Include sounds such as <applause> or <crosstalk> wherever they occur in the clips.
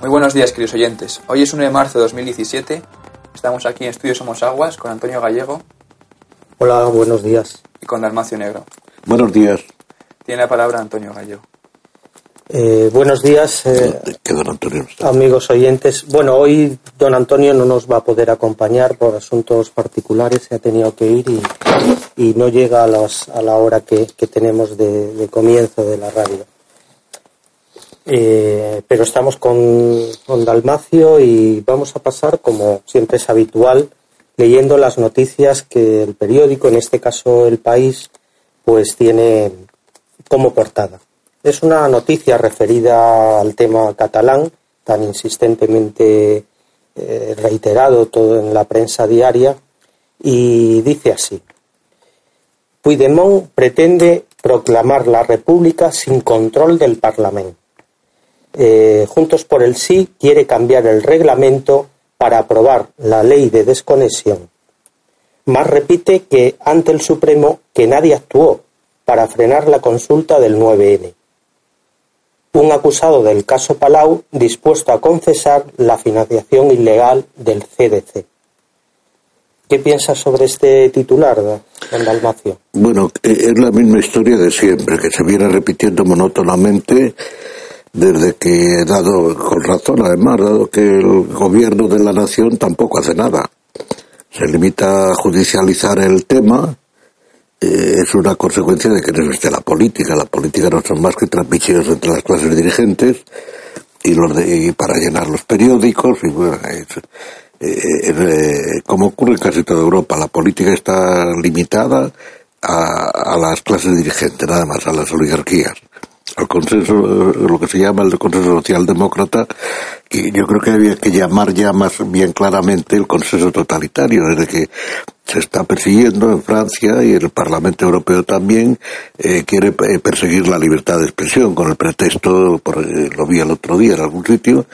Muy buenos días, queridos oyentes. Hoy es 1 de marzo de 2017. Estamos aquí en Estudio Somos Aguas con Antonio Gallego Hola, buenos días. y con Dalmacio Negro. Buenos días, Tiene la palabra Antonio Gallego. Eh, buenos días, eh, que don Antonio está. amigos oyentes. Bueno, hoy don Antonio no nos va a poder acompañar por asuntos particulares, se ha tenido que ir y, y no llega a, las- a la hora que, que tenemos de, de comienzo de la radio. Eh, pero estamos con, Dalmacio y vamos a pasar, como siempre es habitual, leyendo las noticias que el periódico, en este caso El País, pues tiene como portada. Es una noticia referida al tema catalán, tan insistentemente eh, reiterado todo en la prensa diaria, y dice así. Puigdemont pretende proclamar la República sin control del Parlamento. Eh, Juntos por el Sí quiere cambiar el reglamento para aprobar la ley de desconexión. Más repite que ante el Supremo que nadie actuó para frenar la consulta del 9N. Un acusado del caso Palau dispuesto a confesar la financiación ilegal del CDC. ¿Qué piensas sobre este titular, don Dalmacio? Bueno, eh, es la misma historia de siempre, que se viene repitiendo monótonamente desde que, dado con razón además, dado que el gobierno de la nación tampoco hace nada. Se limita a judicializar el tema, eh, es una consecuencia de que no existe la política. La política no son más que trapicheos entre las clases dirigentes y, los de, y para llenar los periódicos y bueno, eh, eh, como ocurre en casi toda Europa, la política está limitada a, a las clases dirigentes, nada más, a las oligarquías, al consenso, lo que se llama el consenso socialdemócrata, y yo creo que había que llamar ya más bien claramente el consenso totalitario, desde que se está persiguiendo en Francia y el Parlamento Europeo también eh, quiere eh, perseguir la libertad de expresión con el pretexto, por, eh, lo vi el otro día en algún sitio,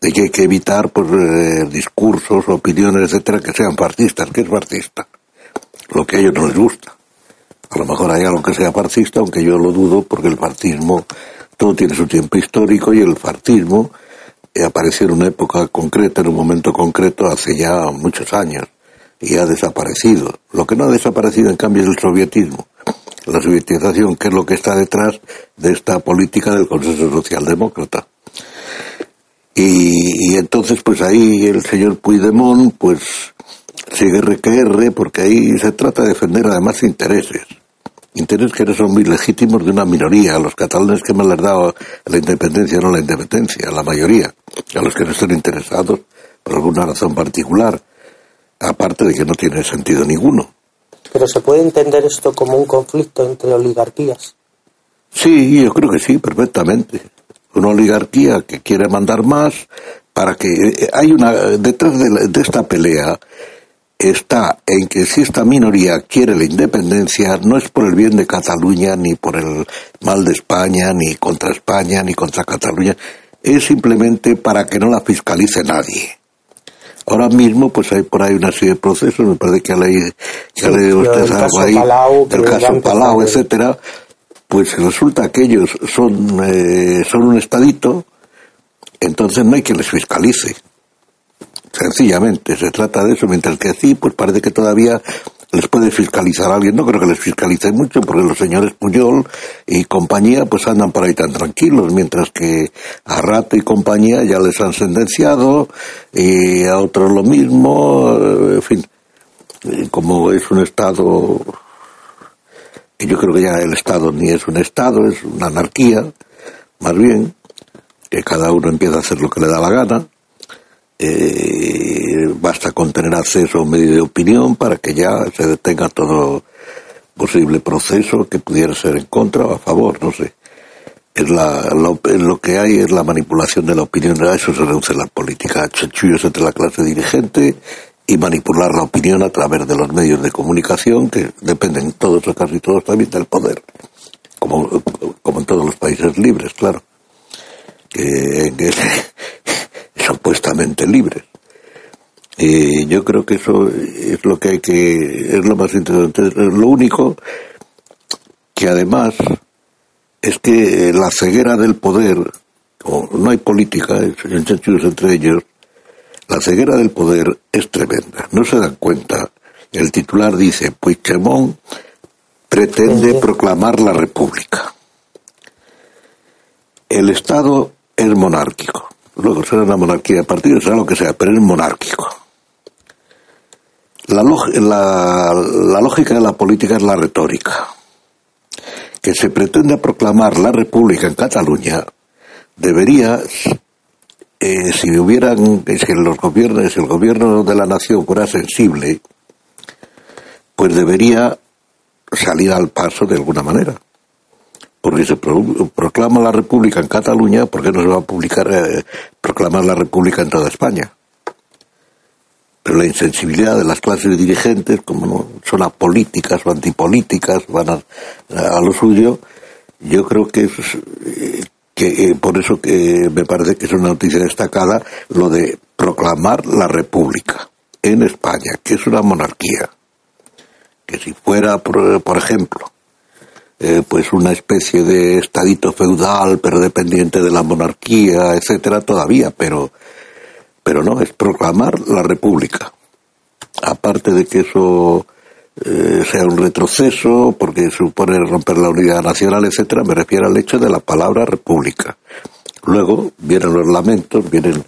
de que hay que evitar pues, eh, discursos, opiniones, etcétera, que sean fascistas. ¿Qué es fascista? Lo que a ellos no les gusta. A lo mejor hay algo que sea fascista, aunque yo lo dudo, porque el fascismo, todo tiene su tiempo histórico y el fascismo eh, apareció en una época concreta, en un momento concreto, hace ya muchos años, y ha desaparecido. Lo que no ha desaparecido, en cambio, es el sovietismo. La sovietización, que es lo que está detrás de esta política del consenso socialdemócrata. Y, y entonces, pues ahí el señor Puigdemont, pues sigue RQR, porque ahí se trata de defender además intereses intereses que no son muy legítimos de una minoría, a los catalanes que me han dado la independencia, no la independencia, a la mayoría, a los que no estén interesados por alguna razón particular, aparte de que no tiene sentido ninguno. Pero se puede entender esto como un conflicto entre oligarquías. Sí, yo creo que sí, perfectamente. Una oligarquía que quiere mandar más para que eh, hay una detrás de, la- de esta pelea está en que si esta minoría quiere la independencia no es por el bien de Cataluña ni por el mal de España ni contra España ni contra Cataluña es simplemente para que no la fiscalice nadie. Ahora mismo, pues hay por ahí una serie de procesos, me parece que ha leído, que ha leído el usted caso algo ahí, Palau, del caso Palau, etcétera, pues resulta que ellos son, eh, son un estadito, entonces no hay que les fiscalice. Sencillamente, se trata de eso, mientras que sí, pues parece que todavía les puede fiscalizar a alguien. No creo que les fiscalice mucho, porque los señores Puyol y compañía pues andan por ahí tan tranquilos, mientras que a Rato y compañía ya les han sentenciado, y a otros lo mismo, eh, en fin, eh, como es un Estado, yo creo que ya el Estado ni es un Estado, es una anarquía, más bien, que cada uno empieza a hacer lo que le da la gana, eh, basta con tener acceso a un medio de opinión para que ya se detenga todo posible proceso que pudiera ser en contra o a favor, no sé. Es la, lo, que hay es la manipulación de la opinión, a eso se reduce la política, chanchullos entre la clase dirigente y manipular la opinión a través de los medios de comunicación que dependen todos o casi todos también del poder, como, como en todos los países libres, claro que, que supuestamente libres. Y yo creo que eso es lo que hay que, es lo más interesante. Lo único que además es que la ceguera del poder, o no hay política, entre ellos, la ceguera del poder es tremenda. No se dan cuenta. El titular dice, Puigdemont pretende proclamar la república. El Estado es monárquico. Luego será una monarquía de partido, será lo que sea, pero es monárquico. La, la- lógica de la política es la retórica. Que se pretenda proclamar la república en Cataluña debería, eh, si hubieran, si los gobiernos, si el gobierno de la nación fuera sensible, pues debería salir al paso de alguna manera porque se pro- proclama la República en Cataluña, ¿por qué no se va a publicar, eh, proclamar la República en toda España? Pero la insensibilidad de las clases dirigentes, como no son apolíticas o antipolíticas, van a, a lo suyo, yo creo que es, eh, que eh, por eso que me parece que es una noticia destacada lo de proclamar la República en España, que es una monarquía. Que si fuera, por, por ejemplo, eh, pues una especie de estadito feudal, pero dependiente de la monarquía, etcétera, todavía, pero, pero no, es proclamar la república. Aparte de que eso eh, sea un retroceso, porque supone romper la unidad nacional, etcétera, me refiero al hecho de la palabra república. Luego vienen los lamentos, vienen,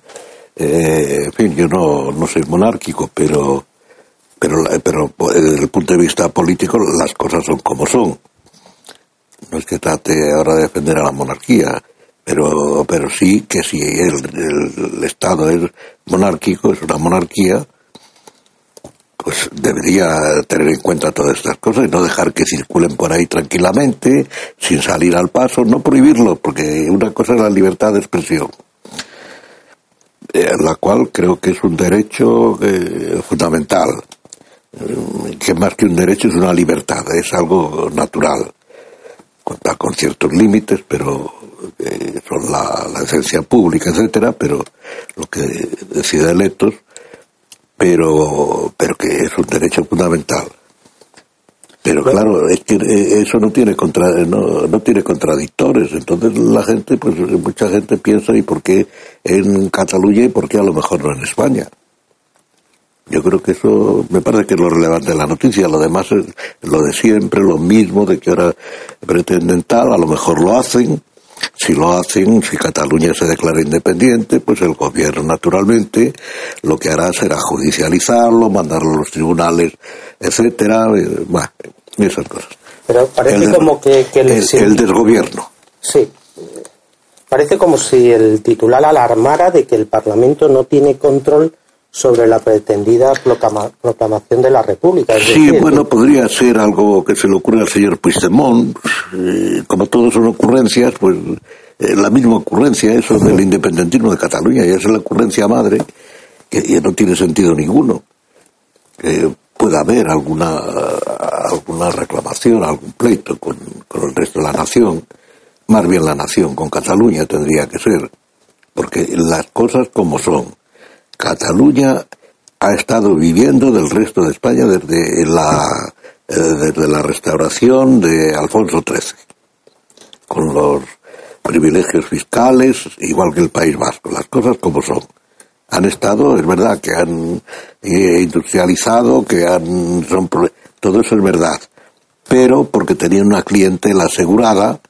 eh, en fin, yo no, no soy monárquico, pero, pero, pero desde el punto de vista político las cosas son como son no es que trate ahora de defender a la monarquía, pero, pero sí que si el, Estado es monárquico, es una monarquía, pues debería tener en cuenta todas estas cosas y no dejar que circulen por ahí tranquilamente, sin salir al paso, no prohibirlo, porque una cosa es la libertad de expresión, eh, la cual creo que es un derecho eh, fundamental, eh, que más que un derecho es una libertad, es algo natural cuenta con ciertos límites, pero eh, son la, la esencia pública, etcétera, pero lo que decide electos, pero, pero que es un derecho fundamental. Pero claro, es que eh, eso no tiene contra, no, no tiene contradictores. Entonces la gente, pues mucha gente piensa, ¿y por qué en Cataluña y por qué a lo mejor no en España? Yo creo que eso me parece que es lo relevante de la noticia. Lo demás es lo de siempre, lo mismo, de que ahora pretenden tal, a lo mejor lo hacen. Si lo hacen, si Cataluña se declara independiente, pues el gobierno naturalmente lo que hará será judicializarlo, mandarlo a los tribunales, etcétera, eh, bueno, esas cosas. Pero parece El como que, que el, el, sí, el desgobierno. sí. Parece como si el titular alarmara de que el Parlamento no tiene control sobre la pretendida proclama- proclamación de la República. Es Sí, decir, bueno, podría ser algo que se le ocurre al señor Puigdemont. eh, como todos son ocurrencias, pues eh, la misma ocurrencia, eso del independentismo de Cataluña, y esa es la ocurrencia madre, que, que no tiene sentido ninguno. Que pueda haber alguna, alguna reclamación, algún pleito con, con el resto de la nación, más bien la nación, con Cataluña tendría que ser, porque las cosas como son. Cataluña ha estado viviendo del resto de España desde la, eh, desde la restauración de Alfonso XIII, con los privilegios fiscales, igual que el País Vasco, las cosas como son. Han estado, es verdad, que han eh, industrializado, que han, son, todo eso es verdad, pero porque tenían una clientela asegurada,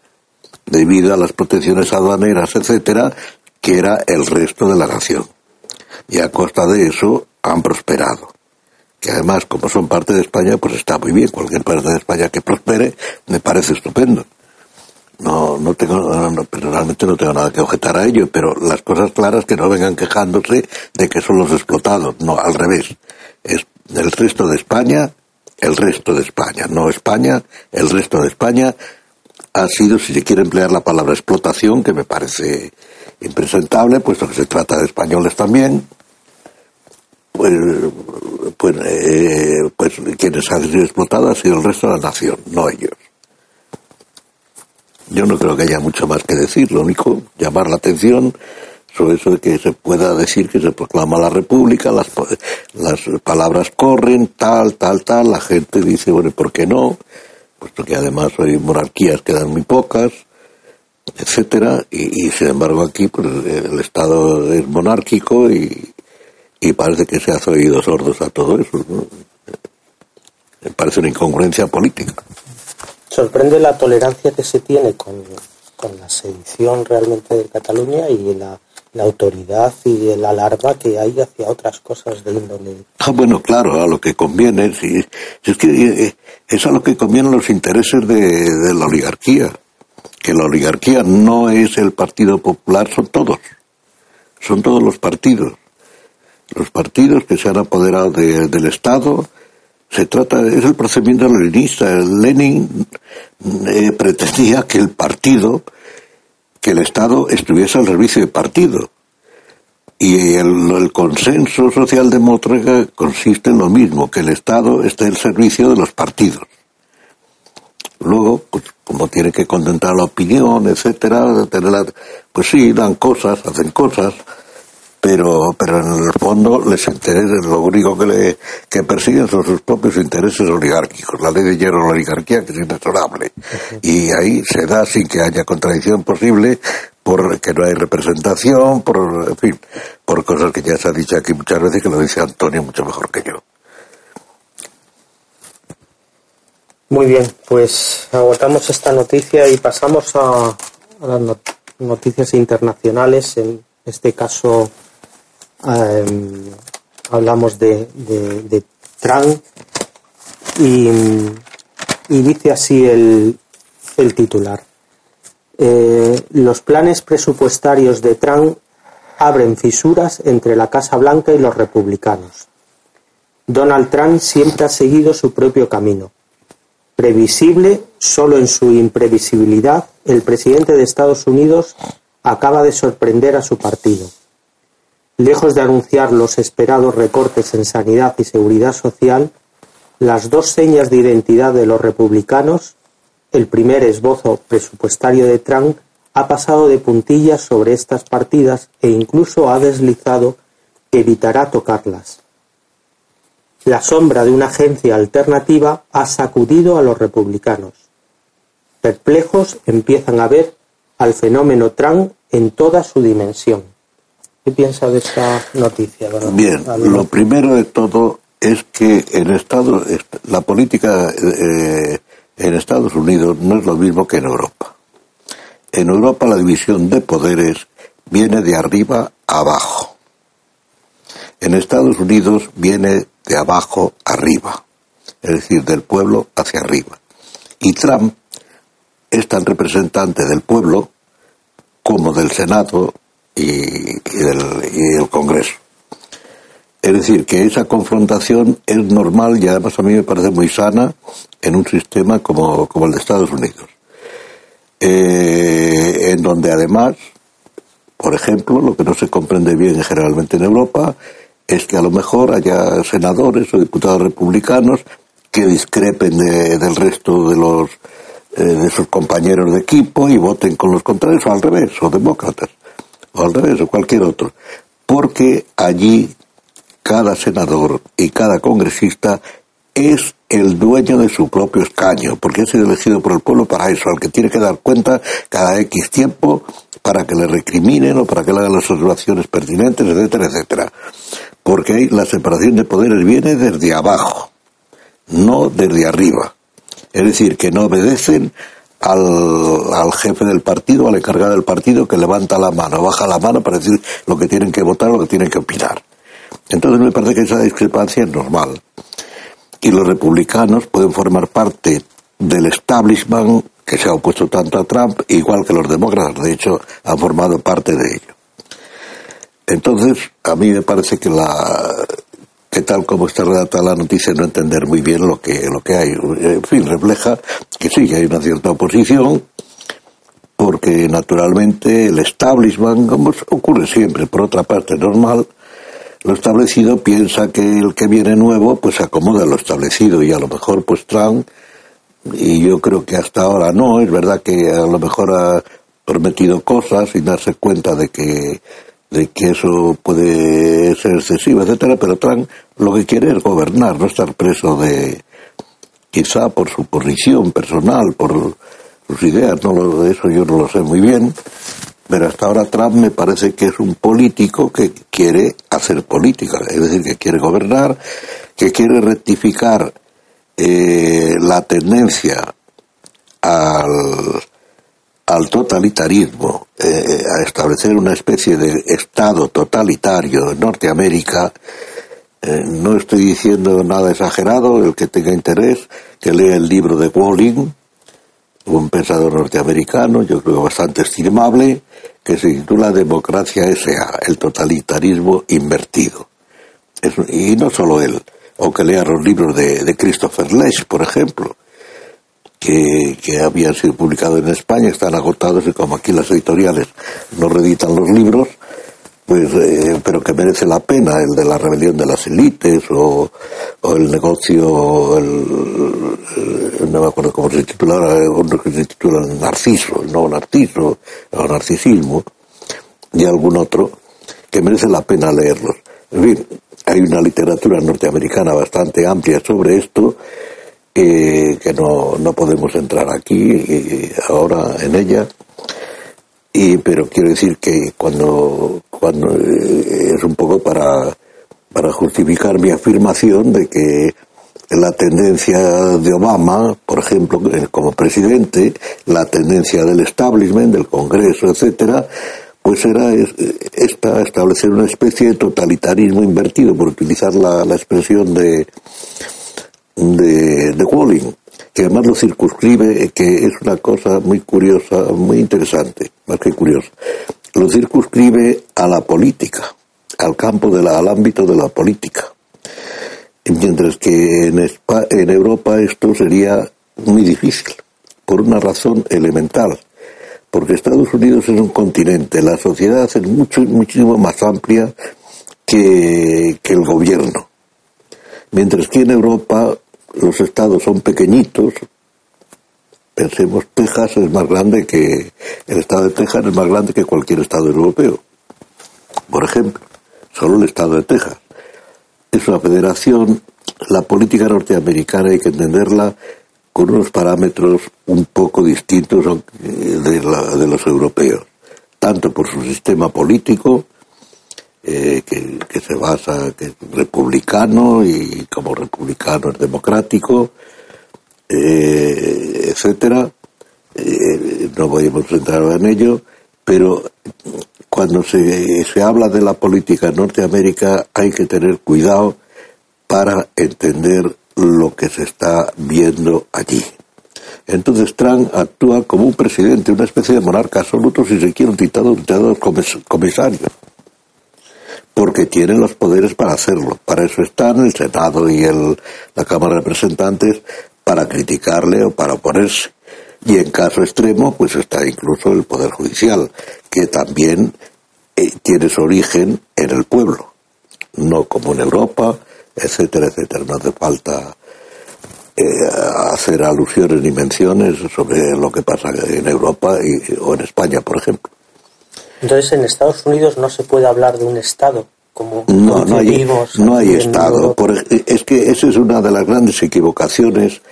debido a las protecciones aduaneras, etcétera, que era el resto de la nación y a costa de eso han prosperado. Que además, como son parte de España, pues está muy bien. Cualquier parte de España que prospere me parece estupendo. No, no tengo, no, personalmente no tengo nada que objetar a ello, pero las cosas claras que no vengan quejándose de que son los explotados. No, al revés. Es el resto de España, el resto de España, no España, el resto de España ha sido, si se quiere emplear la palabra explotación, que me parece impresentable, puesto que se trata de españoles también, pues, pues, eh, pues quienes han sido explotados ha sido el resto de la nación, no ellos. Yo no creo que haya mucho más que decir, lo único, llamar la atención sobre eso de que se pueda decir que se proclama la república, las, las palabras corren, tal, tal, tal, la gente dice, bueno, ¿y ¿por qué no? Puesto que además hay monarquías quedan muy pocas, etcétera, y, y sin embargo aquí pues, el Estado es monárquico y, y parece que se hace oídos sordos a todo eso. ¿no? Me parece una incongruencia política. sorprende la tolerancia que se tiene con, con la sedición realmente de Cataluña y la, la autoridad y el alarma que hay hacia otras cosas de índole. Ah, bueno, claro, a lo que conviene, si, si es que eh, es a lo que convienen los intereses de, de la oligarquía, que la oligarquía no es el Partido Popular, son todos, son todos los partidos, los partidos que se han apoderado de- del Estado, se trata, es el procedimiento leninista, Lenin eh, pretendía que el partido, que el Estado estuviese al servicio del partido, y el, el consenso socialdemócrata consiste en lo mismo, que el Estado esté al servicio de los partidos. Luego, pues, como tiene que contentar la opinión, etcétera, pues sí, dan cosas, hacen cosas, pero, pero en el fondo les interesa, lo único que, le, que persiguen son sus propios intereses oligárquicos. La ley de hierro de la oligarquía que es inexorable. Y ahí se da sin que haya contradicción posible, porque no hay representación, por, en fin, por cosas que ya se ha dicho aquí muchas veces, que lo dice Antonio mucho mejor que yo. Muy bien, pues agotamos esta noticia y pasamos a, a las not- noticias internacionales. En este caso em, hablamos de, de, Trump y, y dice así el, el titular. Eh, los planes presupuestarios de Trump abren fisuras entre la Casa Blanca y los republicanos. Donald Trump siempre ha seguido su propio camino. Previsible solo en su imprevisibilidad, el presidente de Estados Unidos acaba de sorprender a su partido. Lejos de anunciar los esperados recortes en sanidad y seguridad social, las dos señas de identidad de los republicanos, el primer esbozo presupuestario de Trump, ha pasado de puntillas sobre estas partidas e incluso ha deslizado que evitará tocarlas. La sombra de una agencia alternativa ha sacudido a los republicanos. Perplejos empiezan a ver al fenómeno Trump en toda su dimensión. ¿Qué piensa de esta noticia? don Bien, lo primero de todo es que en Estados, la política eh, en Estados Unidos no es lo mismo que en Europa. En Europa la división de poderes viene de arriba a abajo. En Estados Unidos viene de abajo arriba, es decir, del pueblo hacia arriba. Y Trump es tan representante del pueblo como del Senado y, y del, Congreso. Es decir, que esa confrontación es normal y además a mí me parece muy sana en un sistema como, como el de Estados Unidos. Eh, en donde además, por ejemplo, lo que no se comprende bien generalmente en Europa es que a lo mejor haya senadores o diputados republicanos que discrepen de- del resto de los eh, de sus compañeros de equipo y voten con los contrarios o al revés, o demócratas, o al revés, o cualquier otro. Porque allí cada senador y cada congresista es el dueño de su propio escaño, porque sido elegido por el pueblo para eso, al que tiene que dar cuenta cada X tiempo para que le recriminen o para que le hagan las observaciones pertinentes, etcétera, etcétera. Porque la separación de poderes viene desde abajo, no desde arriba. Es decir, que no obedecen al, al jefe del partido, al encargado del partido que levanta la mano, baja la mano para decir lo que tienen que votar, lo que tienen que opinar. Entonces me parece que esa discrepancia es normal. Y los republicanos pueden formar parte del establishment que se ha opuesto tanto a Trump, igual que los demócratas, de hecho, han formado parte de ello. Entonces, a mí me parece que la que tal como está redactada la noticia no entender muy bien lo que lo que hay. En fin, refleja que sí, que hay una cierta oposición, porque naturalmente el establishment, como ocurre siempre, por otra parte normal, lo establecido piensa que el que viene nuevo pues acomoda lo establecido y a lo mejor pues Trump y yo creo que hasta ahora no, es verdad que a lo mejor ha prometido cosas sin darse cuenta de que de que eso puede ser excesivo, etcétera, pero Trump lo que quiere es gobernar, no estar preso de quizá por su posición personal, por sus ideas, no lo, eso yo no lo sé muy bien, pero hasta ahora Trump me parece que es un político que quiere hacer política, es decir, que quiere gobernar, que quiere rectificar eh, la tendencia al, al totalitarismo, eh, a establecer una especie de Estado totalitario en Norteamérica, eh, no estoy diciendo nada exagerado, el que tenga interés, que lea el libro de Walling, un pensador norteamericano, yo creo bastante estimable, que se titula Democracia S.A., el totalitarismo invertido. Y no solo él, o que lea los libros de, de Christopher Lesch, por ejemplo, que, habían sido publicados en España, están agotados y como aquí las editoriales no reeditan los libros, pues, eh, pero que merece la pena, el de la rebelión de las élites o, el negocio, el, el- no me acuerdo cómo se titula ahora, uno que se titula Narciso, el nuevo Narciso, o Narcisismo, y algún otro, que merece la pena leerlos. En fin, hay una literatura norteamericana bastante amplia sobre esto, eh, que no, no podemos entrar aquí eh, ahora en ella, y, pero quiero decir que cuando, cuando eh, es un poco para, para justificar mi afirmación de que la tendencia de Obama, por ejemplo, eh, como presidente, la tendencia del establishment, del Congreso, etcétera, pues era es- esta, establecer una especie de totalitarismo invertido, por utilizar la, la expresión de, de, de Walling, que además lo circunscribe, eh, que es una cosa muy curiosa, muy interesante, más que curiosa. Lo circunscribe a la política, al campo de la, al ámbito de la política. Mientras que en, Espa- en Europa esto sería muy difícil, por una razón elemental. Porque Estados Unidos es un continente, la sociedad es mucho, muchísimo más amplia que, que el gobierno. Mientras que en Europa los estados son pequeñitos, pensemos, Texas es más grande que, el estado de Texas es más grande que cualquier estado europeo. Por ejemplo, solo el estado de Texas. Es una federación la política norteamericana hay que entenderla con unos parámetros un poco distintos de, de los europeos, tanto por su sistema político, eh, que, se basa que es republicano y como republicano es democrático, eh, etcétera. Eh, no a entrar en ello, pero cuando se, se habla de la política en Norteamérica hay que tener cuidado para entender lo que se está viendo allí. Entonces Trump actúa como un presidente, una especie de monarca absoluto, si se quiere, un dictador, un dictador comisario porque tienen los poderes para hacerlo. Para eso están el Senado y el, la Cámara de Representantes para criticarle o para oponerse. Y en caso extremo, pues está incluso el Poder Judicial, que también eh, tiene su origen en el pueblo, no como en Europa, etcétera, etcétera. No hace falta eh, hacer alusiones ni menciones sobre lo que pasa en Europa o en España, por ejemplo. Entonces, en Estados Unidos no se puede hablar de un Estado como no, no hay, no hay Estado. es que esa es una de las grandes equivocaciones.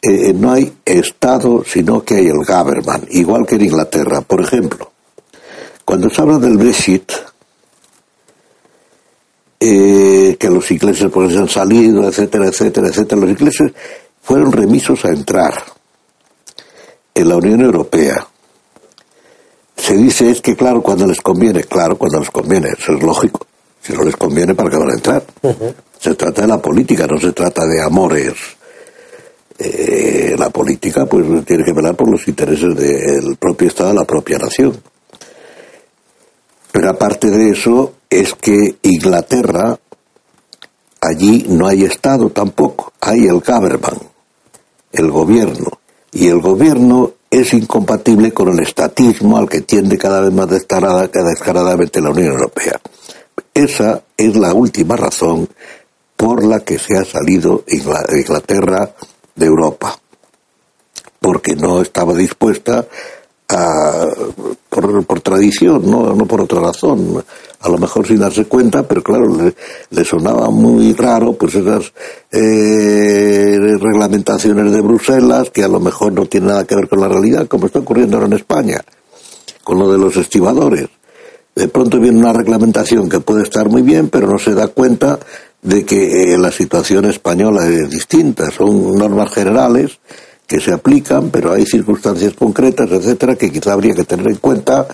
Eh, no hay Estado, sino que hay el government, igual que en Inglaterra. Por ejemplo, cuando se habla del Brexit, eh, que los ingleses pues han salido, etcétera, etcétera, etcétera, los ingleses fueron remisos a entrar en la Unión Europea se dice es que, claro, cuando les conviene, claro, cuando les conviene, eso es lógico. Si no les conviene, ¿para qué van a entrar? Se trata de la política, no se trata de amores. Eh, la política, pues, tiene que velar por los intereses del propio Estado, de la propia nación. Pero aparte de eso, es que Inglaterra, allí no hay Estado tampoco, hay el government, el gobierno. Y el gobierno es incompatible con el estatismo al que tiende cada vez más descarada, descaradamente la Unión Europea. Esa es la última razón por la que se ha salido Inglaterra de Europa, porque no estaba dispuesta a, por, tradición, no, no por otra razón, a lo mejor sin darse cuenta, pero claro, le, sonaba muy raro pues esas eh, reglamentaciones de Bruselas que a lo mejor no tienen nada que ver con la realidad, como está ocurriendo ahora en España, con lo de los estibadores. De pronto viene una reglamentación que puede estar muy bien, pero no se da cuenta de que eh, la situación española es distinta. Son normas generales que se aplican, pero hay circunstancias concretas, etcétera, que quizá habría que tener en cuenta.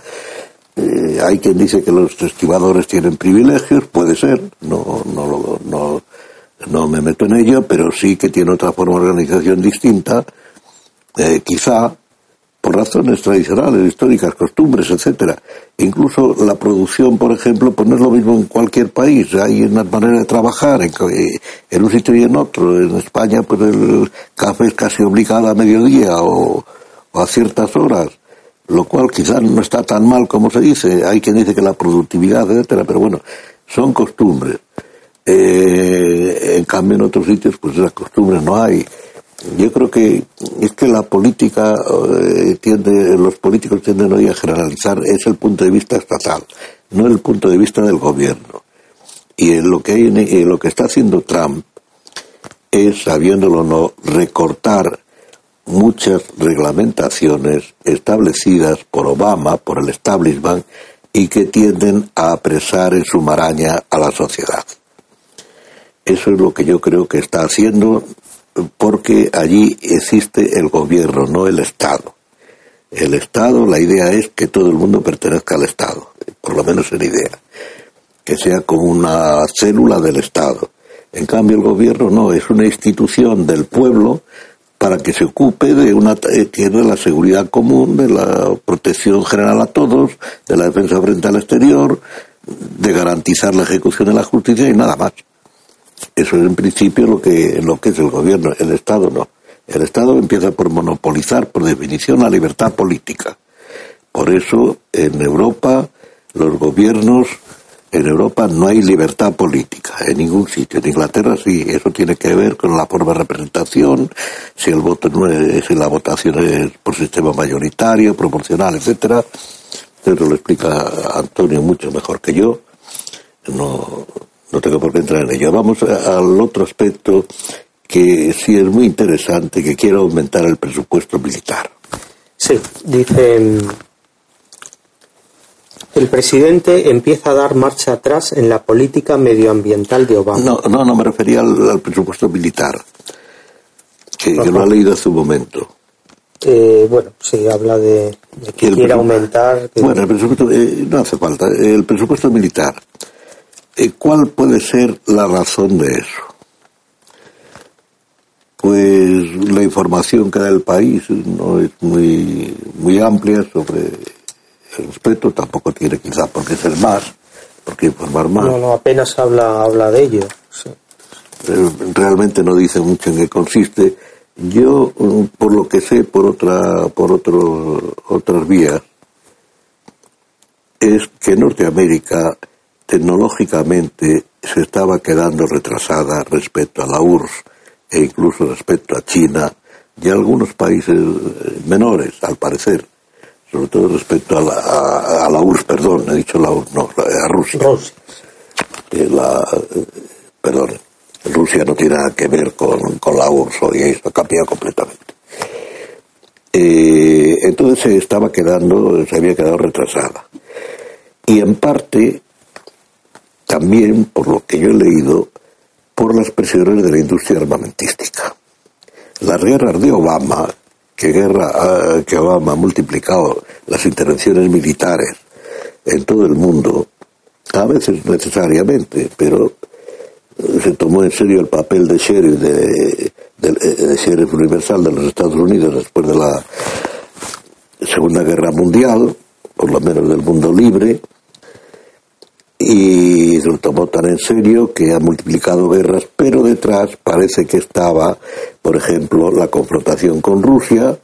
Eh, hay quien dice que los estibadores tienen privilegios, puede ser, no, no, no, no me meto en ello, pero sí que tiene otra forma de organización distinta, eh, quizá por razones tradicionales, históricas, costumbres, etcétera. Incluso la producción, por ejemplo, pues no es lo mismo en cualquier país. Hay una manera de trabajar en, eh, en un sitio y en otro. En España, pues el café es casi obligado a mediodía o a ciertas horas lo cual quizás no está tan mal como se dice. Hay quien dice que la productividad, etcétera, pero bueno, son costumbres. Eh, en cambio, en otros sitios, pues esas costumbres no hay. Yo creo que es que la política eh, tiende, los políticos tienden hoy a generalizar, es el punto de vista estatal, no el punto de vista del gobierno. Y lo que hay, lo que está haciendo Trump es, sabiéndolo o no, recortar muchas reglamentaciones establecidas por Obama, por el establishment, y que tienden a apresar en su maraña a la sociedad. Eso es lo que yo creo que está haciendo porque allí existe el gobierno, no el Estado. El Estado, la idea es que todo el mundo pertenezca al Estado, por lo menos en idea, que sea como una célula del Estado. En cambio, el gobierno no, es una institución del pueblo para que se ocupe de una eh, tiene la seguridad común, de la protección general a todos, de la defensa frente al exterior, de garantizar la ejecución de la justicia y nada más. Eso es en principio lo que, lo que es el gobierno, el Estado no. El Estado empieza por monopolizar, por definición, la libertad política. Por eso, en Europa, los gobiernos en Europa no hay libertad política en ningún sitio. En Inglaterra sí, eso tiene que ver con la forma de representación, si el voto no es, si la votación es por sistema mayoritario, proporcional, etcétera. Eso lo explica Antonio mucho mejor que yo. No, no tengo por qué entrar en ello. Vamos al otro aspecto que sí es muy interesante, que quiere aumentar el presupuesto militar. Sí, dice. mm, El presidente empieza a dar marcha atrás en la política medioambiental de Obama. No, no, no me refería al, al presupuesto militar, que, que lo ha leído hace un momento. Eh, bueno, sí, habla de, de que quiere aumentar. que- Bueno, el presupuesto, eh, no hace falta. El presupuesto militar. Eh, ¿Cuál puede ser la razón de eso? Pues la información que da el país no es muy, muy amplia sobre el respeto, tampoco tiene quizá por qué ser más, por qué informar más. no, no, apenas habla, habla de ello. sí. Eh, realmente no dice mucho en qué consiste. Yo, mm, por lo que sé, por otra, por otro, otras vías, es que Norteamérica tecnológicamente se estaba quedando retrasada respecto a la URSS e incluso respecto a China y a algunos países eh, menores, al parecer, sobre todo respecto a la, a, a la URSS, perdón, he dicho la URSS, no, a Rusia Rusia. la, eh, perdón, Rusia no tiene nada que ver con, con la URSS hoy, eso ha cambiado completamente. Eh, entonces se estaba quedando, se había quedado retrasada. Y en parte, también, por lo que yo he leído, por las presiones de la industria armamentística. Las guerras de Obama, que, guerra, ah, que Obama ha multiplicado las intervenciones militares en todo el mundo, a veces necesariamente, pero se tomó en serio el papel de sheriff, de, de- de sheriff universal de los Estados Unidos después de la Segunda Guerra Mundial, por lo menos del mundo libre, y lo tomó tan en serio que ha multiplicado guerras, pero detrás parece que estaba, por ejemplo, la confrontación con Rusia,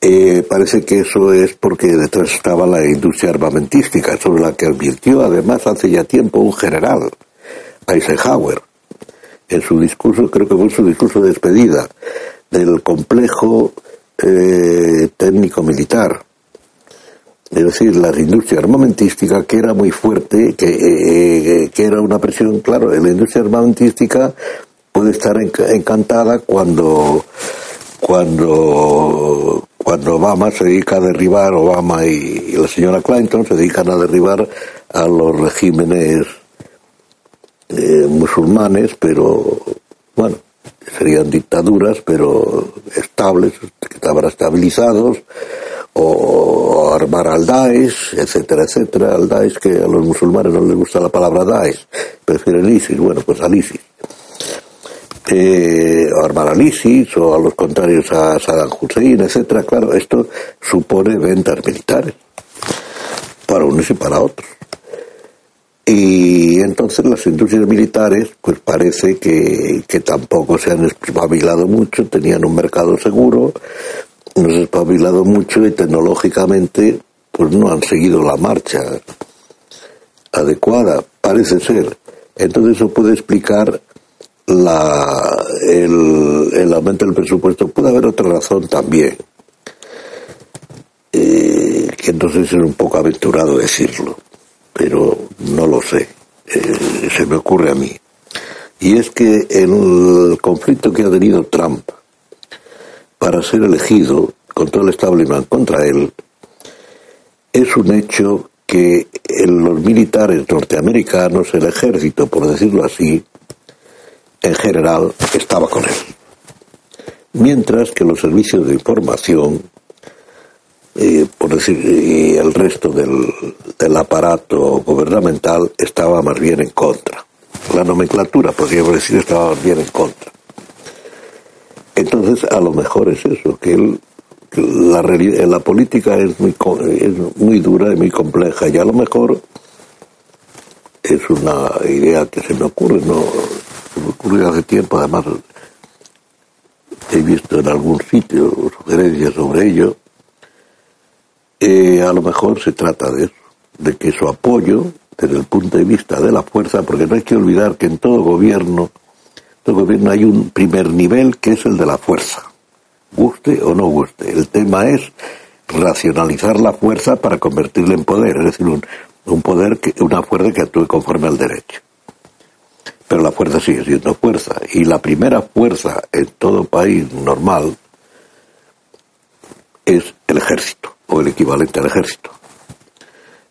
eh, parece que eso es porque detrás estaba la industria armamentística, sobre la que advirtió además hace ya tiempo un general, Eisenhower, en su discurso, creo que fue su discurso de despedida, del complejo eh, técnico-militar. Es decir, la industria armamentística que era muy fuerte, que, eh, que era una presión, claro, la industria armamentística puede estar enc- encantada cuando cuando cuando Obama se dedica a derribar, Obama y, y la señora Clinton se dedican a derribar a los regímenes eh, musulmanes, pero bueno, serían dictaduras, pero estables, que estaban estabilizados, o armar al Daesh, etcétera, etcétera, al Daesh que a los musulmanes no les gusta la palabra Daesh, prefieren ISIS, bueno, pues al ISIS. Eh, armar al ISIS o a los contrarios a Saddam Hussein, etcétera, claro, esto supone ventas militares para unos y para otros. Y entonces las industrias militares, pues parece que, que tampoco se han espabilado mucho, tenían un mercado seguro, no se han espabilado mucho y tecnológicamente pues no han seguido la marcha adecuada, parece ser. Entonces eso puede explicar la, el, aumento del presupuesto. Puede haber otra razón también, eh, que si es un poco aventurado decirlo, pero no lo sé, eh, se me ocurre a mí. Y es que el conflicto que ha tenido Trump para ser elegido con todo el establishment contra él es un hecho que en los militares norteamericanos, el ejército, por decirlo así, en general estaba con él. Mientras que los servicios de información, eh, por decir, y el resto del, del aparato gubernamental estaba más bien en contra. La nomenclatura, podríamos decir, estaba más bien en contra. Entonces, a lo mejor es eso, que él, la, reali- la política es muy, es muy dura y muy compleja, y a lo mejor es una idea que se me ocurre, no se me ocurrió hace tiempo, además he visto en algún sitio sugerencias sobre ello. Eh, a lo mejor se trata de eso, de que su apoyo, desde el punto de vista de la fuerza, porque no hay que olvidar que en todo gobierno, todo gobierno hay un primer nivel que es el de la fuerza, guste o no guste. El tema es racionalizar la fuerza para convertirla en poder, es decir, un, un poder, que, una fuerza que actúe conforme al derecho. pero la fuerza sigue siendo fuerza. Y la primera fuerza en todo país normal es el ejército, o el equivalente al ejército.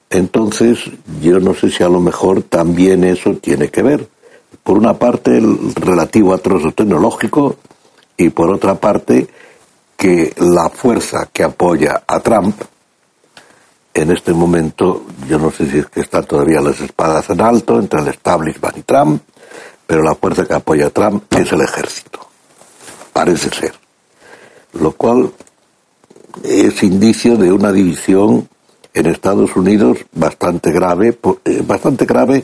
Entonces, yo no sé si a lo mejor también eso tiene que ver. Por una parte, el relativo a trozo tecnológico, y por otra parte, que la fuerza que apoya a Trump, en este momento, yo no sé si es que están todavía las espadas en alto entre el establishment y Trump, pero la fuerza que apoya a Trump es el ejército. Parece ser. Lo cual es indicio de una división en Estados Unidos bastante grave, eh, bastante grave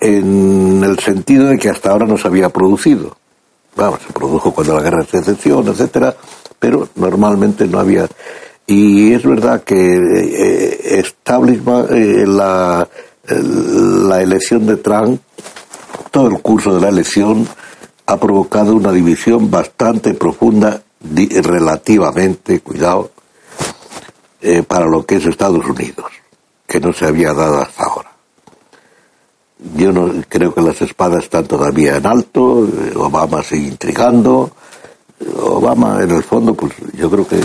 en el sentido de que hasta ahora no se había producido. Vamos, se produjo cuando la guerra de secesión, etcétera, pero normalmente no había. Y es verdad que eh, eh, la, la elección de Trump, todo el curso de la elección, ha provocado una división bastante profunda, relativamente, cuidado, eh, para lo que es Estados Unidos, que no se había dado hasta ahora. Yo no creo que las espadas están todavía en alto, eh, Obama sigue intrigando, Obama en el fondo, pues yo creo que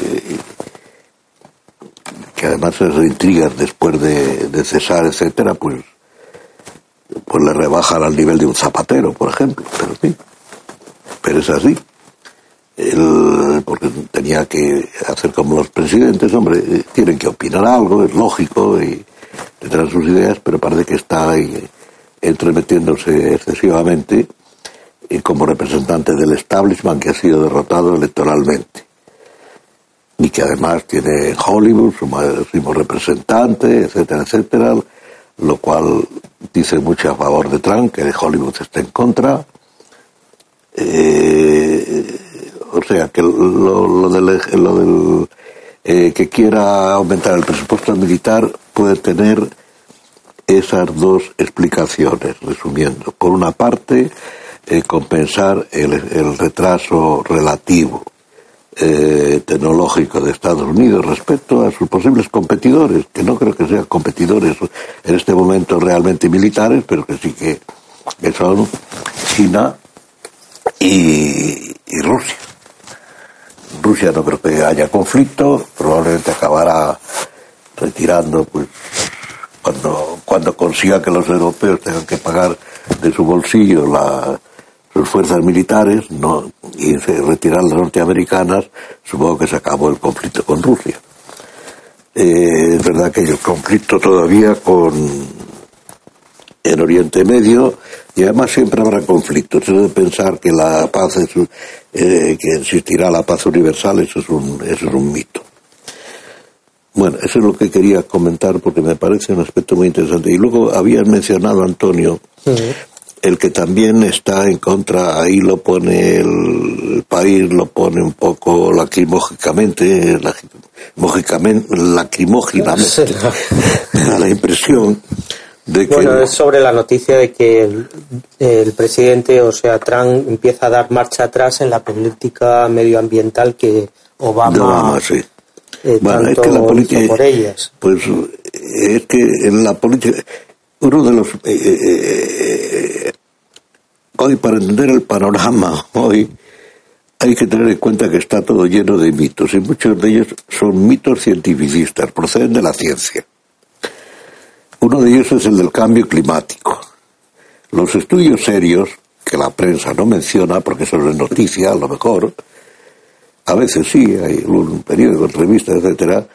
que además esas intrigas después de, de cesar, etcétera, pues pues le rebajan al nivel de un zapatero, por ejemplo, pero sí, pero es así porque tenía que hacer como los presidentes, hombre, eh, tienen que opinar algo, es lógico, y tendrán sus ideas, pero parece que está ahí entremetiéndose excesivamente y como representante del establishment que ha sido derrotado electoralmente. Y que además tiene Hollywood su máximo representante, etcétera, etcétera, lo cual dice mucho a favor de Trump, que Hollywood está en contra. Eh, sea, que lo, del, lo del eh, que quiera aumentar el presupuesto militar puede tener esas dos explicaciones, resumiendo. Por una parte, eh, compensar el, retraso relativo eh, tecnológico de Estados Unidos respecto a sus posibles competidores, que no creo que sean competidores en este momento realmente militares, pero que sí que, son China y Rusia. Rusia no creo que haya conflicto, probablemente acabará retirando pues cuando, cuando consiga que los europeos tengan que pagar de su bolsillo la, sus fuerzas militares no, y retirar las norteamericanas, supongo que se acabó el conflicto con Rusia. Eh, es verdad que hay el conflicto todavía con en Oriente Medio y además siempre habrá conflictos. Eso de pensar que la paz es, eh, que existirá la paz universal, eso es un, eso es un mito. Bueno, eso es lo que quería comentar porque me parece un aspecto muy interesante. Y luego habías mencionado, Antonio, el que también está en contra, ahí lo pone el, país, lo pone un poco lacrimógicamente, lacrimógicamente, <laughs> lacrimógicamente, me da la impresión bueno, es sobre la noticia de que el, presidente, o sea, Trump, empieza a dar marcha atrás en la política medioambiental que Obama, sí. Eh, bueno, es que la política, por ellas. Pues es que en la política, uno de los... Eh, eh, hoy, para entender el panorama, hoy hay que tener en cuenta que está todo lleno de mitos y muchos de ellos son mitos cientificistas, proceden de la ciencia. Uno de ellos es el del cambio climático. Los estudios serios, que la prensa no menciona porque son de noticia, a lo mejor, a veces sí, hay un periódico, revistas, etcétera,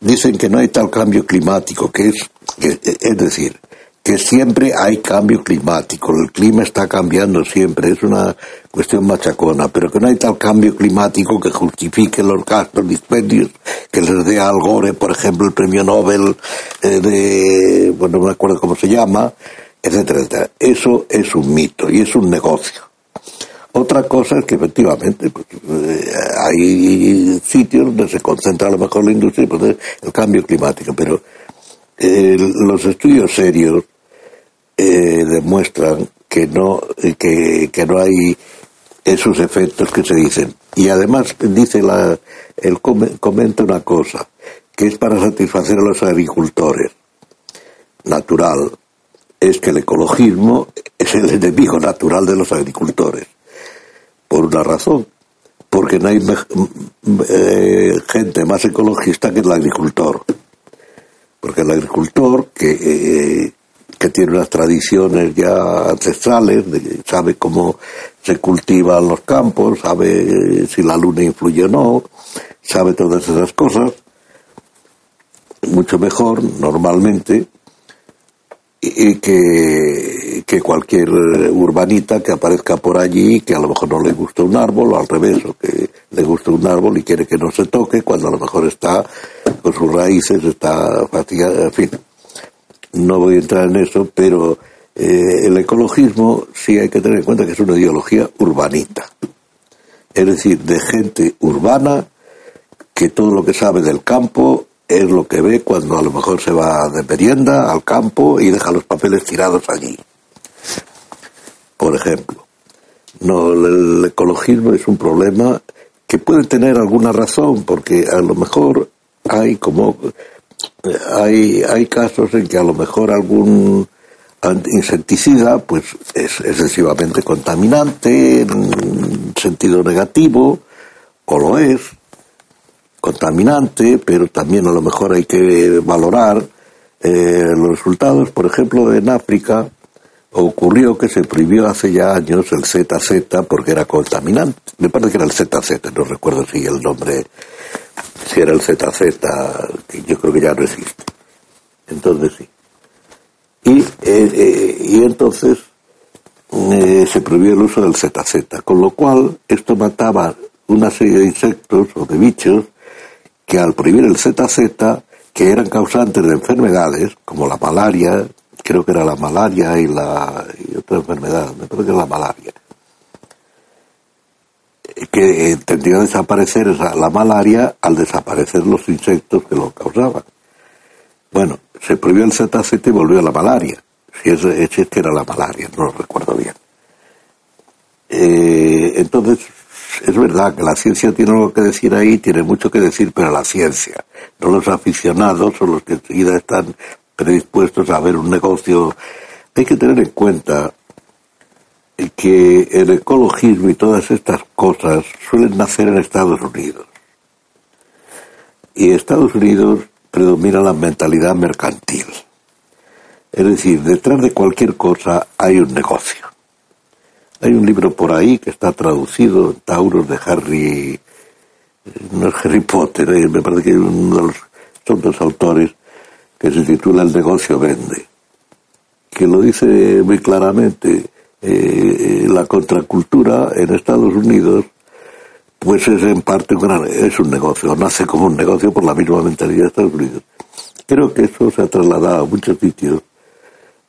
dicen que no hay tal cambio climático, que es, es decir, que siempre hay cambio climático, el clima está cambiando siempre, es una cuestión machacona, pero que no hay tal cambio climático que justifique los gastos, dispendios, que les dé al Gore, por ejemplo, el premio Nobel eh, de, bueno, no me acuerdo cómo se llama, etcétera, etcétera. Eso es un mito y es un negocio. Otra cosa es que efectivamente pues, eh, hay sitios donde se concentra a lo mejor la industria y pues, el cambio climático, pero eh, los estudios serios eh, demuestran que no, que, que no hay esos efectos que se dicen. Y además dice la, él comenta una cosa, que es para satisfacer a los agricultores. Natural. es que el ecologismo es el enemigo natural de los agricultores. Por una razón, porque no hay eh, gente más ecologista que el agricultor. Porque el agricultor, que, eh, que tiene unas tradiciones ya ancestrales, sabe cómo se cultivan los campos, sabe si la luna influye o no, sabe todas esas cosas, mucho mejor normalmente y que, que cualquier urbanita que aparezca por allí que a lo mejor no le gusta un árbol o al revés o que le gusta un árbol y quiere que no se toque cuando a lo mejor está con sus raíces está fatigado en fin no voy a entrar en eso pero eh, el ecologismo sí hay que tener en cuenta que es una ideología urbanita es decir de gente urbana que todo lo que sabe del campo es lo que ve cuando a lo mejor se va de merienda al campo y deja los papeles tirados allí. Por ejemplo. No, el ecologismo es un problema que puede tener alguna razón, porque a lo mejor hay como hay, hay casos en que a lo mejor algún insecticida pues es excesivamente contaminante en sentido negativo o lo es contaminante, pero también a lo mejor hay que valorar eh, los resultados. Por ejemplo, en África ocurrió que se prohibió hace ya años el ZZ porque era contaminante. Me parece que era el ZZ, no recuerdo si el nombre, si era el ZZ, que yo creo que ya no existe. Entonces sí. Y, eh, eh, y entonces se prohibió el uso del ZZ, con lo cual esto mataba una serie de insectos o de bichos que al prohibir el ZZ, que eran causantes de enfermedades, como la malaria, creo que era la malaria y, la, otra enfermedad, me parece que era la malaria, que tendría a desaparecer la malaria al desaparecer los insectos que lo causaban. Bueno, se prohibió el ZZ y volvió a la malaria. Si es, es que era la malaria, no lo recuerdo bien. Eh, entonces, es verdad que la ciencia tiene algo que decir ahí, tiene mucho que decir, pero la ciencia, no los aficionados o los que enseguida están predispuestos a ver un negocio. Hay que tener en cuenta que el ecologismo y todas estas cosas suelen nacer en Estados Unidos. Y en Estados Unidos predomina la mentalidad mercantil. Es decir, detrás de cualquier cosa hay un negocio. Hay un libro por ahí que está traducido, Tauros de Harry, no es Harry Potter, eh, me parece que uno de los, son dos autores, que se titula El negocio vende, que lo dice muy claramente, eh, la contracultura en Estados Unidos, pues es en parte un es un negocio, nace como un negocio por la misma mentalidad de Estados Unidos. Creo que eso se ha trasladado a muchos sitios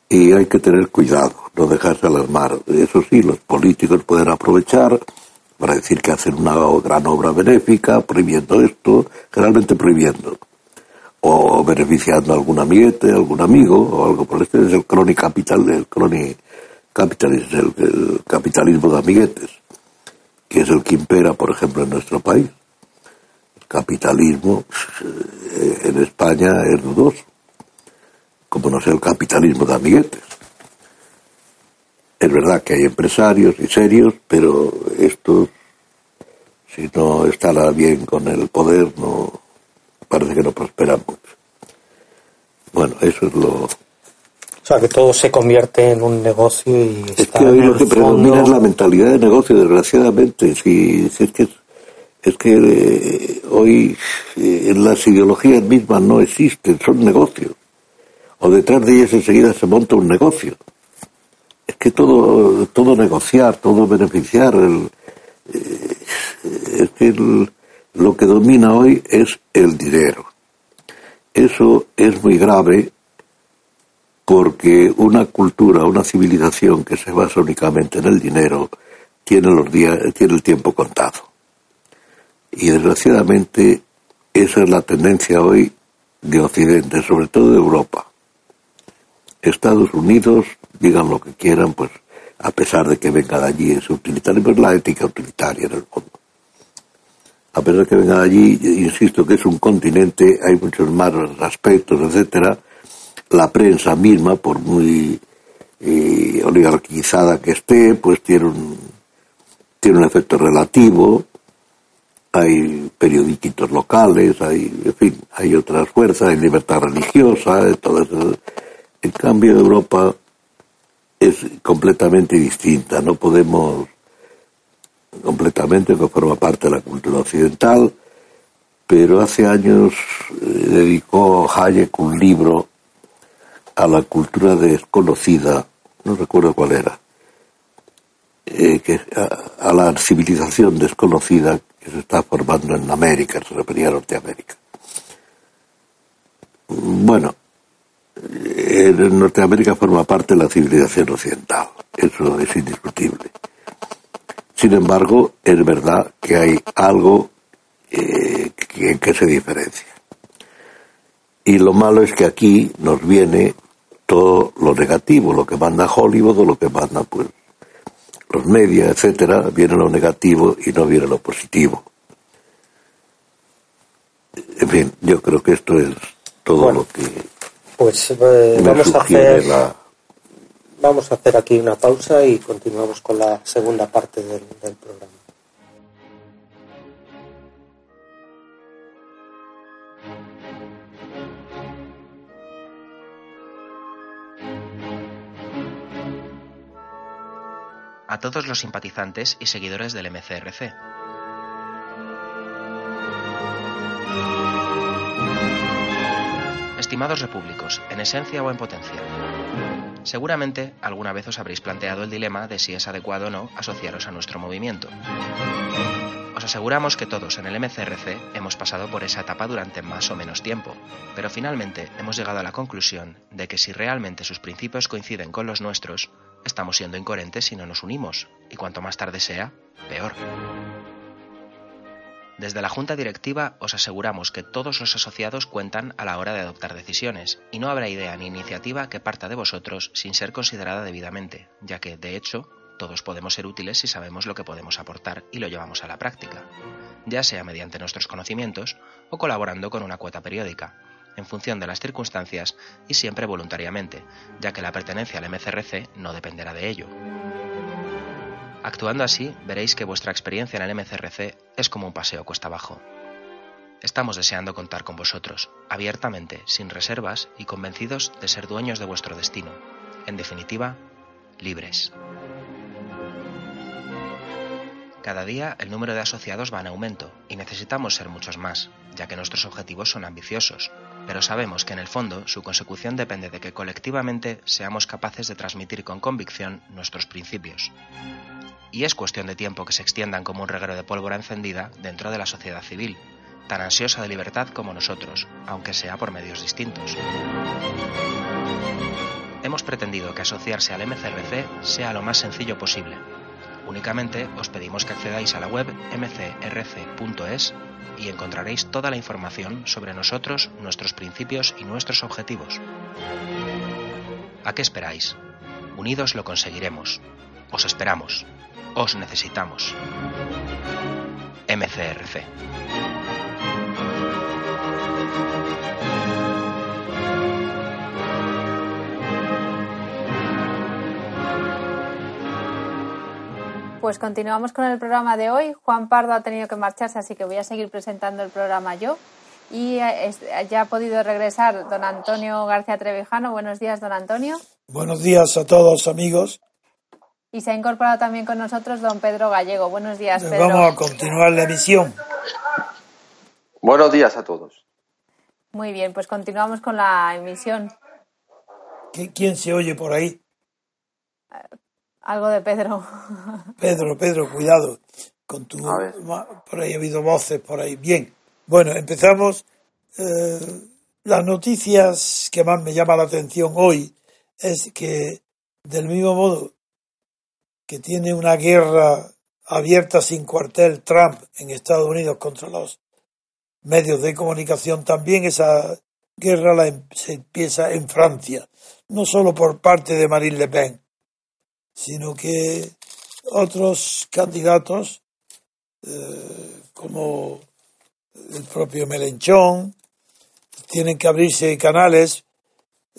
y hay que tener cuidado, no dejarse alarmar. Eso sí, los políticos pueden aprovechar para decir que hacen una gran obra benéfica, prohibiendo esto, generalmente prohibiendo, o beneficiando a algún amiguete, algún amigo, o algo por estilo. Es el crony capital, el crony capitalismo, el, el capitalismo de amiguetes, que es el que impera, por ejemplo, en nuestro país. El capitalismo eh, en España es dudoso como no sea el capitalismo de amiguetes. Es verdad que hay empresarios y serios, pero estos, si no estará bien con el poder, no parece que no prosperan mucho. Bueno, eso es lo... Sea, que todo se convierte en un negocio y... Es que hoy lo que predomina es la mentalidad de negocio, desgraciadamente. Si, es que, es que eh, hoy eh, las ideologías mismas no existen, son negocios o detrás de ellas enseguida se monta un negocio. Es que todo, todo negociar, todo beneficiar, el, eh, es que lo que domina hoy es el dinero. Eso es muy grave porque una cultura, una civilización que se basa únicamente en el dinero tiene los días, tiene el tiempo contado. Y desgraciadamente esa es la tendencia hoy de Occidente, sobre todo de Europa. Estados Unidos, digan lo que quieran, pues a pesar de que venga de allí es utilitario, pues la ética utilitaria en el fondo. A pesar de que venga de allí, insisto que es un continente, hay muchos más aspectos, etcétera. La prensa misma, por muy y oligarquizada que esté, pues tiene un, tiene un efecto relativo, hay periodiquitos locales, hay, en fin, hay otras fuerzas, hay libertad religiosa, todo eso. En cambio, Europa es completamente distinta, no podemos completamente, que forma parte de la cultura occidental, pero hace años eh, dedicó Hayek un libro a la cultura desconocida, no recuerdo cuál era, eh, a, la civilización desconocida que se está formando en América, se refería a Norteamérica. Bueno, en Norteamérica forma parte de la civilización occidental, eso es indiscutible. Sin embargo, es verdad que hay algo eh, que, que se diferencia. Y lo malo es que aquí nos viene todo lo negativo, lo que manda Hollywood o lo que manda pues los medios, etcétera, viene lo negativo y no viene lo positivo. En fin, yo creo que esto es todo lo que pues eh, vamos a hacer vamos a hacer aquí una pausa y continuamos con la segunda parte del programa. A todos los simpatizantes y seguidores del MCRC. Estimados repúblicos, en esencia o en potencia, seguramente alguna vez os habréis planteado el dilema de si es adecuado o no asociaros a nuestro movimiento. Os aseguramos que todos en el MCRC hemos pasado por esa etapa durante más o menos tiempo, pero finalmente hemos llegado a la conclusión de que si realmente sus principios coinciden con los nuestros, estamos siendo incoherentes si no nos unimos, y cuanto más tarde sea, peor. Desde la Junta Directiva os aseguramos que todos los asociados cuentan a la hora de adoptar decisiones, y no habrá idea ni iniciativa que parta de vosotros sin ser considerada debidamente, ya que, de hecho, todos podemos ser útiles si sabemos lo que podemos aportar y lo llevamos a la práctica, ya sea mediante nuestros conocimientos o colaborando con una cuota periódica, en función de las circunstancias y siempre voluntariamente, ya que la pertenencia al MCRC no dependerá de ello. Actuando así, veréis que vuestra experiencia en el MCRC es como un paseo cuesta abajo. Estamos deseando contar con vosotros, abiertamente, sin reservas y convencidos de ser dueños de vuestro destino. En definitiva, libres. Cada día el número de asociados va en aumento y necesitamos ser muchos más, ya que nuestros objetivos son ambiciosos, pero sabemos que en el fondo su consecución depende de que colectivamente seamos capaces de transmitir con convicción nuestros principios. Y es cuestión de tiempo que se extiendan como un reguero de pólvora encendida dentro de la sociedad civil, tan ansiosa de libertad como nosotros, aunque sea por medios distintos. Hemos pretendido que asociarse al MCRC sea lo más sencillo posible. Únicamente os pedimos que accedáis a la web mcrc.es y encontraréis toda la información sobre nosotros, nuestros principios y nuestros objetivos. ¿A qué esperáis? Unidos lo conseguiremos. Os esperamos. Os necesitamos. MCRC. Pues continuamos con el programa de hoy. Juan Pardo ha tenido que marcharse, así que voy a seguir presentando el programa yo. Y eh, ya ha podido regresar don Antonio García Trevijano. Buenos días, don Antonio. Buenos días a todos, amigos. Y se ha incorporado también con nosotros don Pedro Gallego. Buenos días, Pedro. Vamos a continuar la emisión. Buenos días a todos. Muy bien, pues continuamos con la emisión. ¿Quién se oye por ahí? Algo de Pedro. Pedro, Pedro, cuidado. Con tu, por ahí ha habido voces, por ahí. Bien. Bueno, empezamos. Eh, las noticias que más me llama la atención hoy es que, del mismo modo que tiene una guerra abierta sin cuartel Trump en Estados Unidos contra los medios de comunicación, también esa guerra la, em, se empieza en Francia, no solo por parte de Marine Le Pen, sino que otros candidatos, eh, como el propio Melenchón, tienen que abrirse canales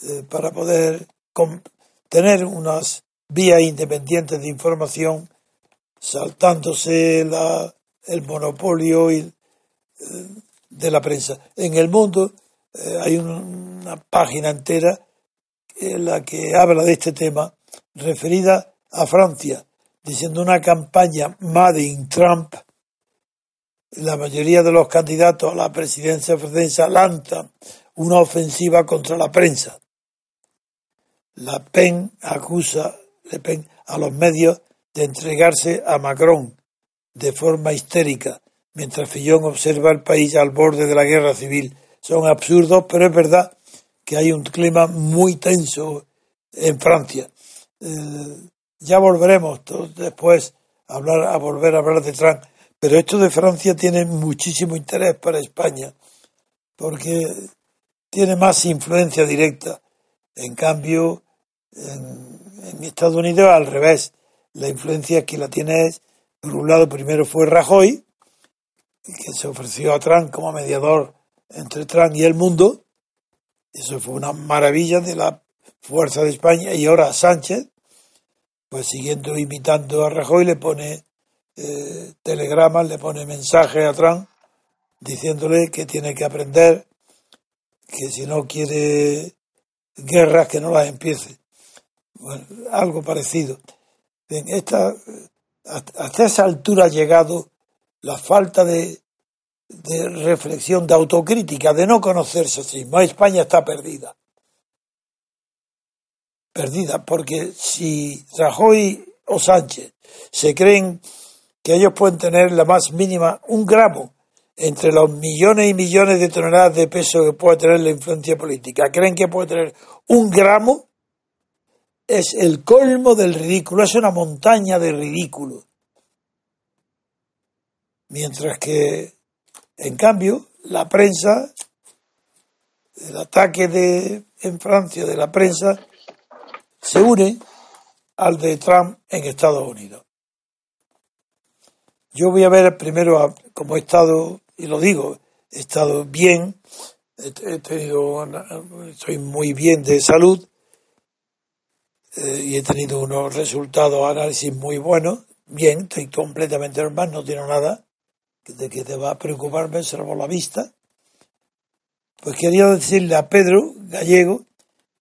eh, para poder tener unas vías independientes de información, saltándose la, el monopolio y, eh, de la prensa. En el mundo hay una página entera en la que habla de este tema, referida a Francia, diciendo una campaña Made in Trump. La mayoría de los candidatos a la presidencia francesa lanzan una ofensiva contra la prensa. La PEN acusa Le Pen a los medios de entregarse a Macron de forma histérica, mientras Fillon observa el país al borde de la guerra civil. Son absurdos, pero es verdad que hay un clima muy tenso en Francia. Eh, ya volveremos después a, hablar, a volver a hablar de Trump, pero esto de Francia tiene muchísimo interés para España, porque tiene más influencia directa. En cambio, en, en Estados Unidos al revés. La influencia que la tiene es, por un lado, primero fue Rajoy, que se ofreció a Trump como mediador entre Trump y el mundo. Eso fue una maravilla de la fuerza de España. Y ahora Sánchez, pues siguiendo imitando a Rajoy, le pone eh, telegramas, le pone mensajes a Trump diciéndole que tiene que aprender, que si no quiere guerras, que no las empiece. Bueno, algo parecido. esta, hasta esa altura ha llegado la falta de, de reflexión, de autocrítica, de no conocerse a sí mismo. España está perdida. Perdida, porque si Rajoy o Sánchez se creen que ellos pueden tener la más mínima, un gramo, entre los millones y millones de toneladas de peso que puede tener la influencia política, creen que puede tener un gramo, es el colmo del ridículo, es una montaña de ridículo. Mientras que, en cambio, la prensa, el ataque de, en Francia de la prensa, se une al de Trump en Estados Unidos. Yo voy a ver primero, como he estado, y lo digo, he estado bien, he tenido, estoy muy bien de salud, eh, y he tenido unos resultados, análisis muy buenos. Bien, estoy completamente normal, no tiene nada de que te va a preocuparme, salvo la vista. Pues quería decirle a Pedro Gallego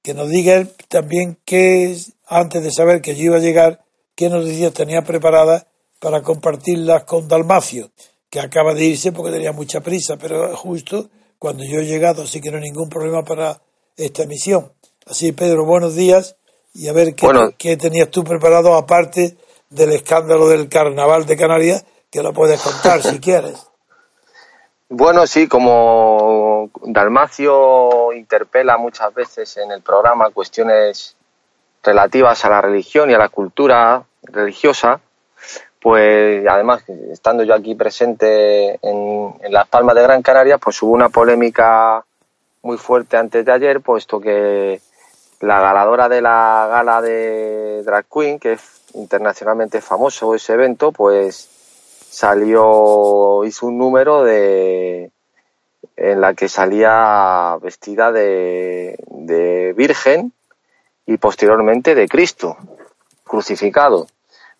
que nos diga él también qué, antes de saber que yo iba a llegar, qué noticias tenía preparadas para compartirlas con Dalmacio, que acaba de irse porque tenía mucha prisa, pero justo cuando yo he llegado, así que no hay ningún problema para esta emisión. Así, Pedro, buenos días y a ver qué, tenías tú preparado aparte del escándalo del carnaval de Canarias, que lo puedes contar si <laughs> quieres. Bueno, sí, como Dalmacio interpela muchas veces en el programa cuestiones relativas a la religión y a la cultura religiosa, pues además, estando yo aquí presente en, Las Palmas de Gran Canaria, pues hubo una polémica muy fuerte antes de ayer, puesto que la ganadora de la gala de Drag Queen, que es internacionalmente famoso ese evento, pues salió, hizo un número de en la que salía vestida de, de virgen y posteriormente de Cristo, crucificado.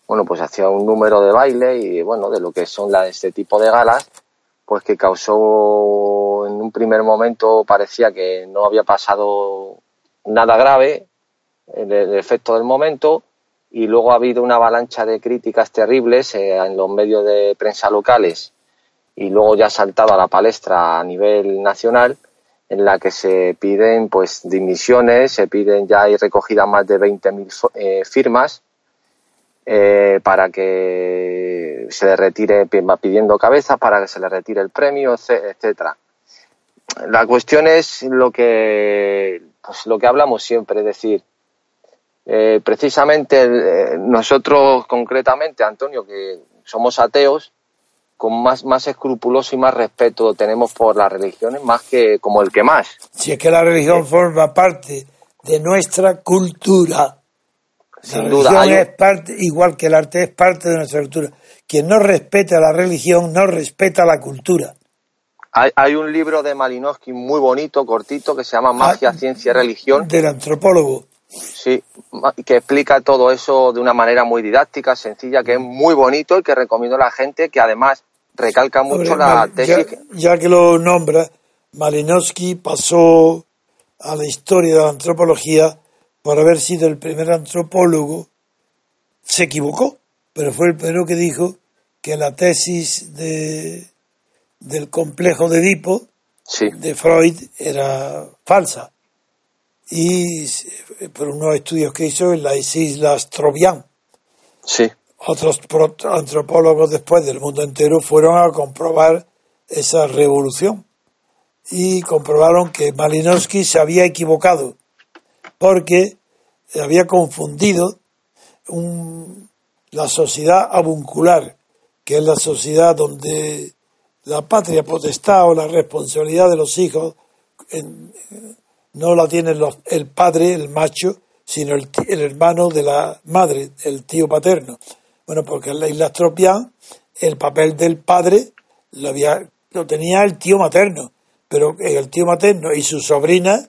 Bueno, pues hacía un número de baile y bueno, de lo que son la, este tipo de galas, pues que causó en un primer momento parecía que no había pasado nada grave, el, efecto del momento, y luego ha habido una avalancha de críticas terribles eh, en los medios de prensa locales y luego ya ha saltado a la palestra a nivel nacional en la que se piden pues dimisiones, se piden ya hay recogidas más de 20.000 eh, firmas eh, para que se le retire, pidiendo cabeza para que se le retire el premio, etcétera. La cuestión es lo que pues lo que hablamos siempre, es decir, eh, precisamente eh, nosotros concretamente, Antonio, que somos ateos, con más, más escrupuloso y más respeto tenemos por las religiones, más que como el que más. Si es que la religión forma parte de nuestra cultura. Sin la religión es parte, igual que el arte es parte de nuestra cultura. Quien no respeta la religión no respeta la cultura. Hay, hay, un libro de Malinowski muy bonito, cortito, que se llama Magia, ah, Ciencia y Religión. Del antropólogo. Sí, que explica todo eso de una manera muy didáctica, sencilla, que es muy bonito y que recomiendo a la gente que además recalca mucho Hombre, la tesis. ya, que- ya que lo nombra, Malinowski pasó a la historia de la antropología por haber sido el primer antropólogo, se equivocó, pero fue el primero que dijo que la tesis de, del complejo de Edipo Sí, de Freud era falsa. Y eh, por unos estudios que hizo en las islas Trovian. sí, Otros antropólogos después del mundo entero fueron a comprobar esa revolución y comprobaron que Malinowski se había equivocado porque había confundido un- la sociedad avuncular, que es la sociedad donde la patria potestad o la responsabilidad de los hijos en- no la tiene los- el padre, el macho, sino el, el hermano de la madre, el tío paterno. Bueno, porque en la isla Tropián el papel del padre lo, había, lo tenía el tío materno, pero el tío materno y su sobrina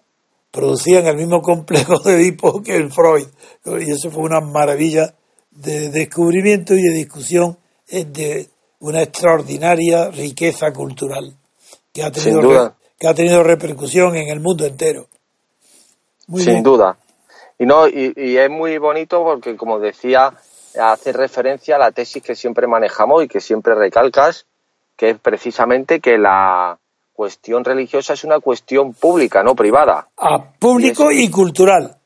producían el mismo complejo de Edipo que el Freud. Y eso fue una maravilla de descubrimiento y de discusión eh, de una extraordinaria riqueza cultural que ha tenido, que ha tenido repercusión en el mundo entero. Muy sin bien. duda. Y no, y, y es muy bonito porque, como decía, hace referencia a la tesis que siempre manejamos y que siempre recalcas, que es precisamente que la cuestión religiosa es una cuestión pública, no privada. A público y cultural.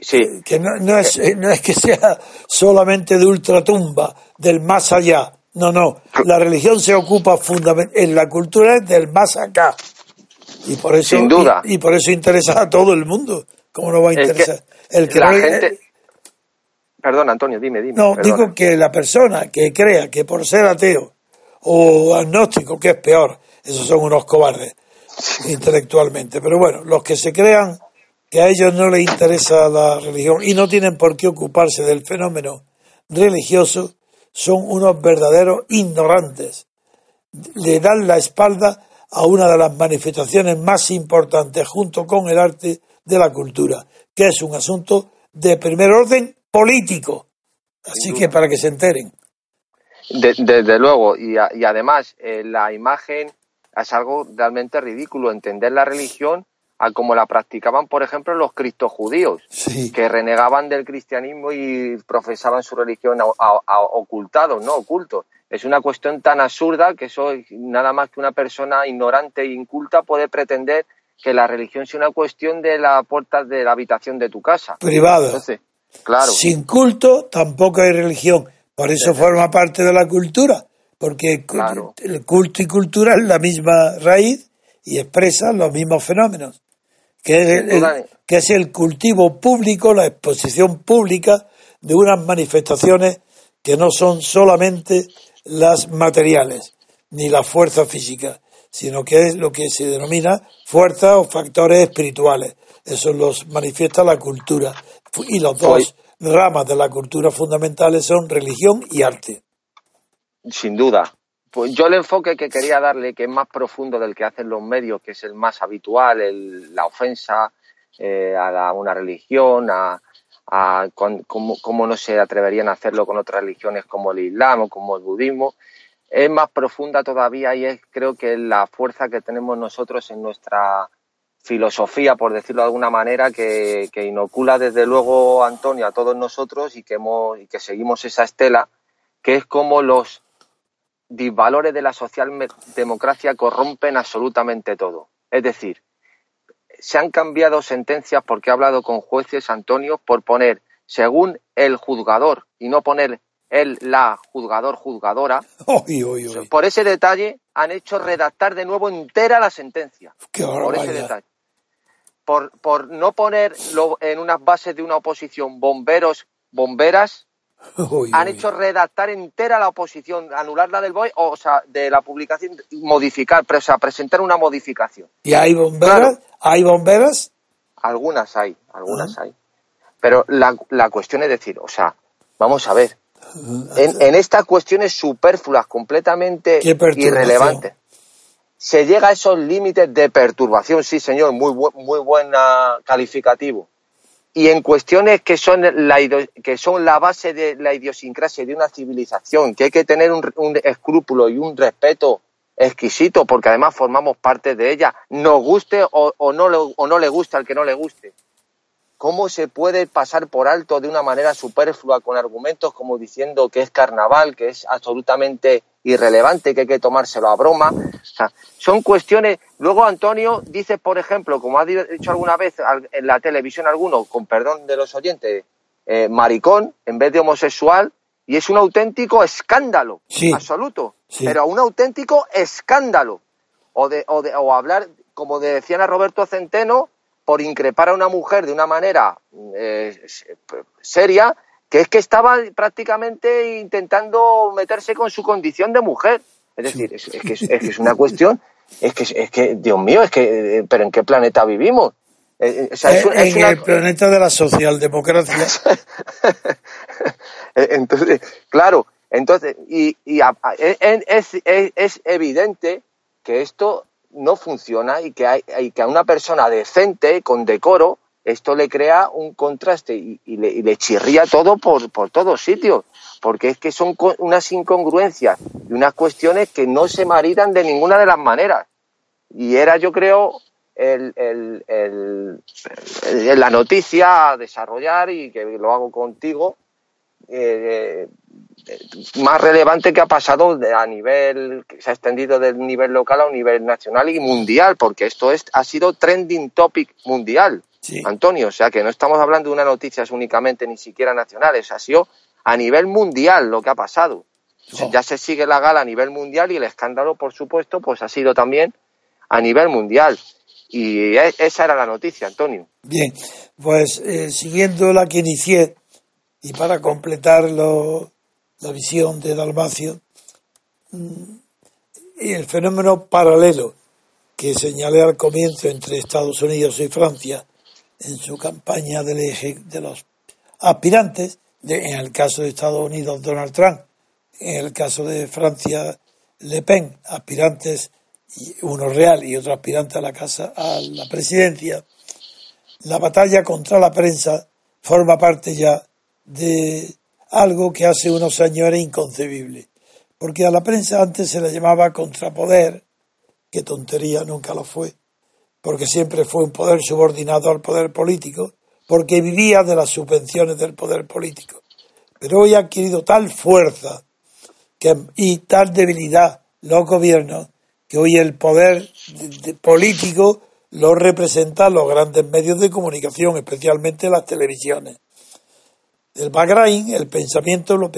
Sí, que no, no es, eh, no es que sea solamente de ultratumba, del más allá. No, no. La religión se ocupa fundamentalmente, en la cultura es del más acá. Y por eso, Sin duda. Y, y por eso interesa a todo el mundo. ¿Cómo no va a que interesar? el que la no le- gente... Perdón, Antonio, dime, dime. no, perdona. digo que la persona que crea que por ser ateo o agnóstico, que es peor, esos son unos cobardes intelectualmente. Pero bueno, los que se crean que a ellos no les interesa la religión y no tienen por qué ocuparse del fenómeno religioso, son unos verdaderos ignorantes. Le dan la espalda a una de las manifestaciones más importantes junto con el arte de la cultura, que es un asunto de primer orden político. Así que para que se enteren. De- desde luego, y, a- y además eh, la imagen es algo realmente ridículo, entender la religión a como la practicaban, por ejemplo, los cristojudíos, Sí. que renegaban del cristianismo y profesaban su religión a- a- a- ocultados, ¿no? Ocultos. Es una cuestión tan absurda que eso es nada más que una persona ignorante e inculta puede pretender que la religión sea una cuestión de las puertas de la habitación de tu casa. Privada. Entonces, claro. Sin culto tampoco hay religión. Por eso forma parte de la cultura. Porque Claro. el culto y cultura es la misma raíz y expresa los mismos fenómenos. Que es, el, Sin duda. el- que es el cultivo público, la exposición pública de unas manifestaciones que no son solamente las materiales ni las fuerzas físicas, sino que es lo que se denomina fuerzas o factores espirituales. Eso los manifiesta la cultura. Y los dos ramas de la cultura fundamentales son religión y arte. Sin duda. Pues yo el enfoque que quería darle, que es más profundo del que hacen los medios, que es el más habitual, la ofensa eh, a una religión, a, a cómo no se atreverían a hacerlo con otras religiones como el Islam o como el budismo, es más profunda todavía y es creo que la fuerza que tenemos nosotros en nuestra filosofía, por decirlo de alguna manera, que, que inocula desde luego Antonio a todos nosotros y que, hemos, y que seguimos esa estela, que es como los disvalores de la socialdemocracia corrompen absolutamente todo. Es decir, se han cambiado sentencias porque he hablado con jueces, Antonio, por poner según el juzgador y no poner el, la juzgador, juzgadora. <laughs> Por ese detalle han hecho redactar de nuevo entera la sentencia. Qué Por ese detalle. Por, por no poner lo- en unas bases de una oposición bomberos, bomberas, <laughs> Uy, han uy. hecho redactar entera la oposición, anularla del BOE, o sea, de la publicación, modificar, pero, o sea, presentar una modificación. ¿Y hay bomberas? ¿Hay bomberas? Algunas hay, algunas hay. Pero la, la cuestión es decir, o sea, vamos a ver, <laughs> en, en estas cuestiones superfluas, completamente irrelevantes, se llega a esos límites de perturbación, sí señor, muy, bu- muy buen calificativo. Y en cuestiones que son, la, que son la base de la idiosincrasia de una civilización, que hay que tener un, un escrúpulo y un respeto exquisito, porque además formamos parte de ella, nos guste o, no, o no le guste al que no le guste. ¿Cómo se puede pasar por alto de una manera superflua con argumentos como diciendo que es carnaval, que es absolutamente irrelevante, que hay que tomárselo a broma? Son cuestiones. Luego Antonio dice, por ejemplo, como ha dicho alguna vez en la televisión alguno, con perdón de los oyentes, eh, maricón en vez de homosexual, y es un auténtico escándalo Sí. absoluto, Sí. pero un auténtico escándalo. O, de, o, de, o hablar, como decían a Roberto Centeno, por increpar a una mujer de una manera eh, seria, que es que estaba prácticamente intentando meterse con su condición de mujer. Es decir, es, es que, es, es que es una cuestión, es que, es que, Dios mío, es que, eh, pero ¿en qué planeta vivimos? Eh, eh, o sea, es un- es en una- el planeta de la socialdemocracia. <laughs> Entonces, claro, entonces, y, y a- a- es, es- es- es evidente que esto no funciona y que, hay, y que a una persona decente, con decoro, esto le crea un contraste y, y le, y le chirría todo por, por todos sitios, porque es que son unas incongruencias y unas cuestiones que no se maridan de ninguna de las maneras. Y era, yo creo, el, el- la noticia a desarrollar y que lo hago contigo, eh, eh, más relevante que ha pasado a nivel, que se ha extendido del nivel local a un nivel nacional y mundial, porque esto es, ha sido trending topic mundial, Sí. Antonio. O sea, que no estamos hablando de una noticia únicamente ni siquiera nacionales, ha sido a nivel mundial lo que ha pasado. Oh. Ya se sigue la gala a nivel mundial y el escándalo, por supuesto, pues ha sido también a nivel mundial. Y e- esa era la noticia, Antonio. Bien, pues eh, siguiendo la que inicié y para completar lo- la visión de Dalmacio, mm, y el fenómeno paralelo que señalé al comienzo entre Estados Unidos y Francia en su campaña del eje de los aspirantes, de- en el caso de Estados Unidos Donald Trump, en el caso de Francia Le Pen, aspirantes, uno real y otro aspirante a la casa a la presidencia, la batalla contra la prensa forma parte ya de algo que hace unos años era inconcebible. Porque a la prensa antes se le llamaba contrapoder, que tontería nunca lo fue, porque siempre fue un poder subordinado al poder político, porque vivía de las subvenciones del poder político. Pero hoy ha adquirido tal fuerza y tal debilidad los gobiernos que hoy el poder de- de- político lo representan los grandes medios de comunicación, especialmente las televisiones. El background, el pensamiento lo,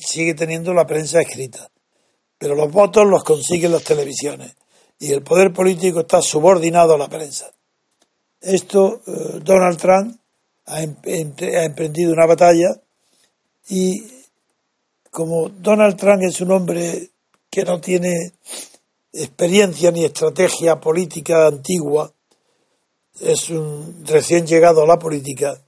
sigue teniendo la prensa escrita, pero los votos los consiguen las televisiones y el poder político está subordinado a la prensa. Esto eh, Donald Trump ha, em- ha emprendido una batalla y como Donald Trump es un hombre que no tiene experiencia ni estrategia política antigua, es un recién llegado a la política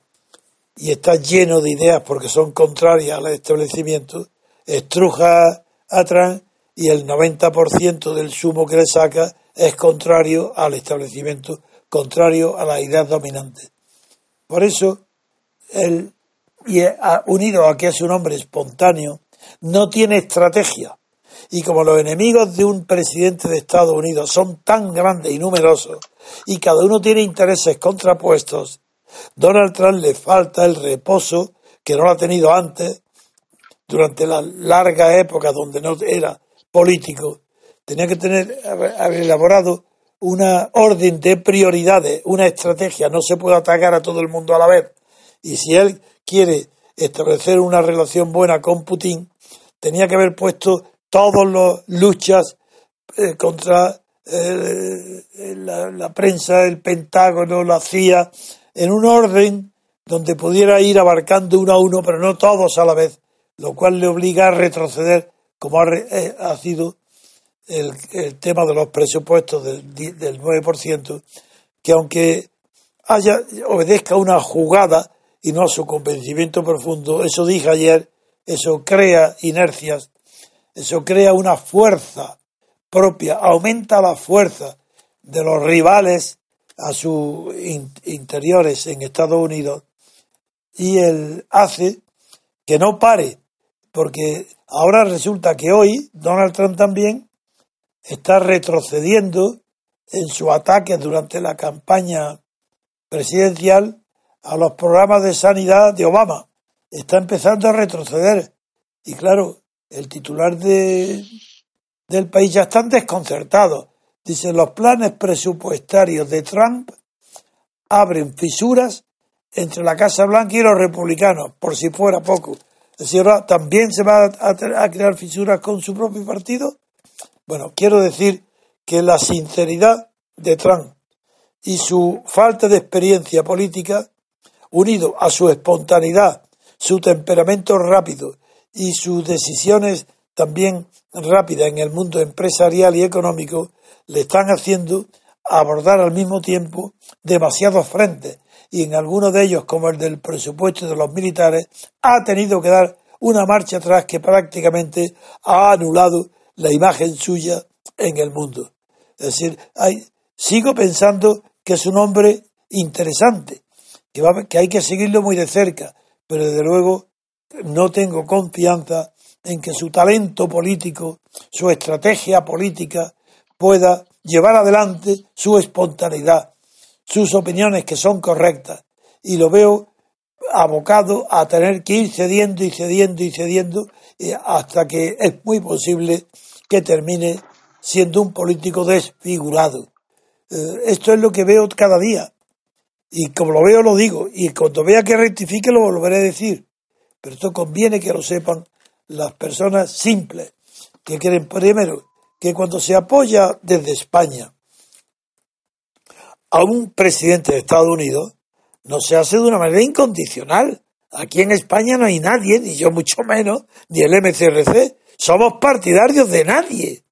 y está lleno de ideas porque son contrarias al establecimiento, estruja a Trump y el 90% del sumo que le saca es contrario al establecimiento, contrario a las ideas dominantes. Por eso, él, y unido a que es un hombre espontáneo, no tiene estrategia. Y como los enemigos de un presidente de Estados Unidos son tan grandes y numerosos, y cada uno tiene intereses contrapuestos, Donald Trump le falta el reposo que no lo ha tenido antes, durante la larga época donde no era político. Tenía que tener, haber elaborado una orden de prioridades, una estrategia. No se puede atacar a todo el mundo a la vez. Y si él quiere establecer una relación buena con Putin, tenía que haber puesto todas las luchas eh, contra eh, la, la prensa, el Pentágono, la CIA, en un orden donde pudiera ir abarcando uno a uno, pero no todos a la vez, lo cual le obliga a retroceder, como ha, eh, ha sido el, tema de los presupuestos del, del 9%, que aunque haya, obedezca una jugada y no a su convencimiento profundo, eso dije ayer, eso crea inercias, eso crea una fuerza propia, aumenta la fuerza de los rivales a sus in- interiores en Estados Unidos y él hace que no pare, porque ahora resulta que hoy Donald Trump también está retrocediendo en su ataque durante la campaña presidencial a los programas de sanidad de Obama. Está empezando a retroceder. Y claro, el titular de, del país ya están desconcertados. Dice, los planes presupuestarios de Trump abren fisuras entre la Casa Blanca y los republicanos, por si fuera poco. Es decir, también se va a crear fisuras con su propio partido. Bueno, quiero decir que la sinceridad de Trump y su falta de experiencia política, unido a su espontaneidad, su temperamento rápido y sus decisiones también rápidas en el mundo empresarial y económico, le están haciendo abordar al mismo tiempo demasiados frentes. Y en algunos de ellos, como el del presupuesto de los militares, ha tenido que dar una marcha atrás que prácticamente ha anulado la imagen suya en el mundo. Es decir, hay, sigo pensando que es un hombre interesante, que, va, que hay que seguirlo muy de cerca, pero desde luego no tengo confianza en que su talento político, su estrategia política pueda llevar adelante su espontaneidad, sus opiniones que son correctas. Y lo veo abocado a tener que ir cediendo y cediendo y cediendo eh, hasta que es muy posible que termine siendo un político desfigurado. Eh, esto es lo que veo cada día. Y como lo veo, lo digo. Y cuando vea que rectifique, lo volveré a decir. Pero esto conviene que lo sepan las personas simples, que quieren primero que cuando se apoya desde España a un presidente de Estados Unidos, no se hace de una manera incondicional. Aquí en España no hay nadie, ni yo mucho menos, ni el MCRC. Somos partidarios de nadie.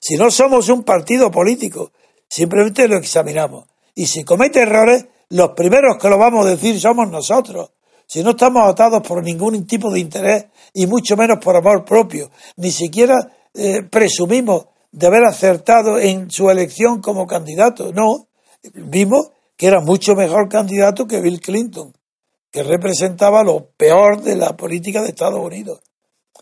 Si no somos un partido político, simplemente lo examinamos. Y si comete errores, los primeros que lo vamos a decir somos nosotros. Si no estamos atados por ningún tipo de interés y mucho menos por amor propio, ni siquiera eh, presumimos de haber acertado en su elección como candidato. No, vimos que era mucho mejor candidato que Bill Clinton, que representaba lo peor de la política de Estados Unidos.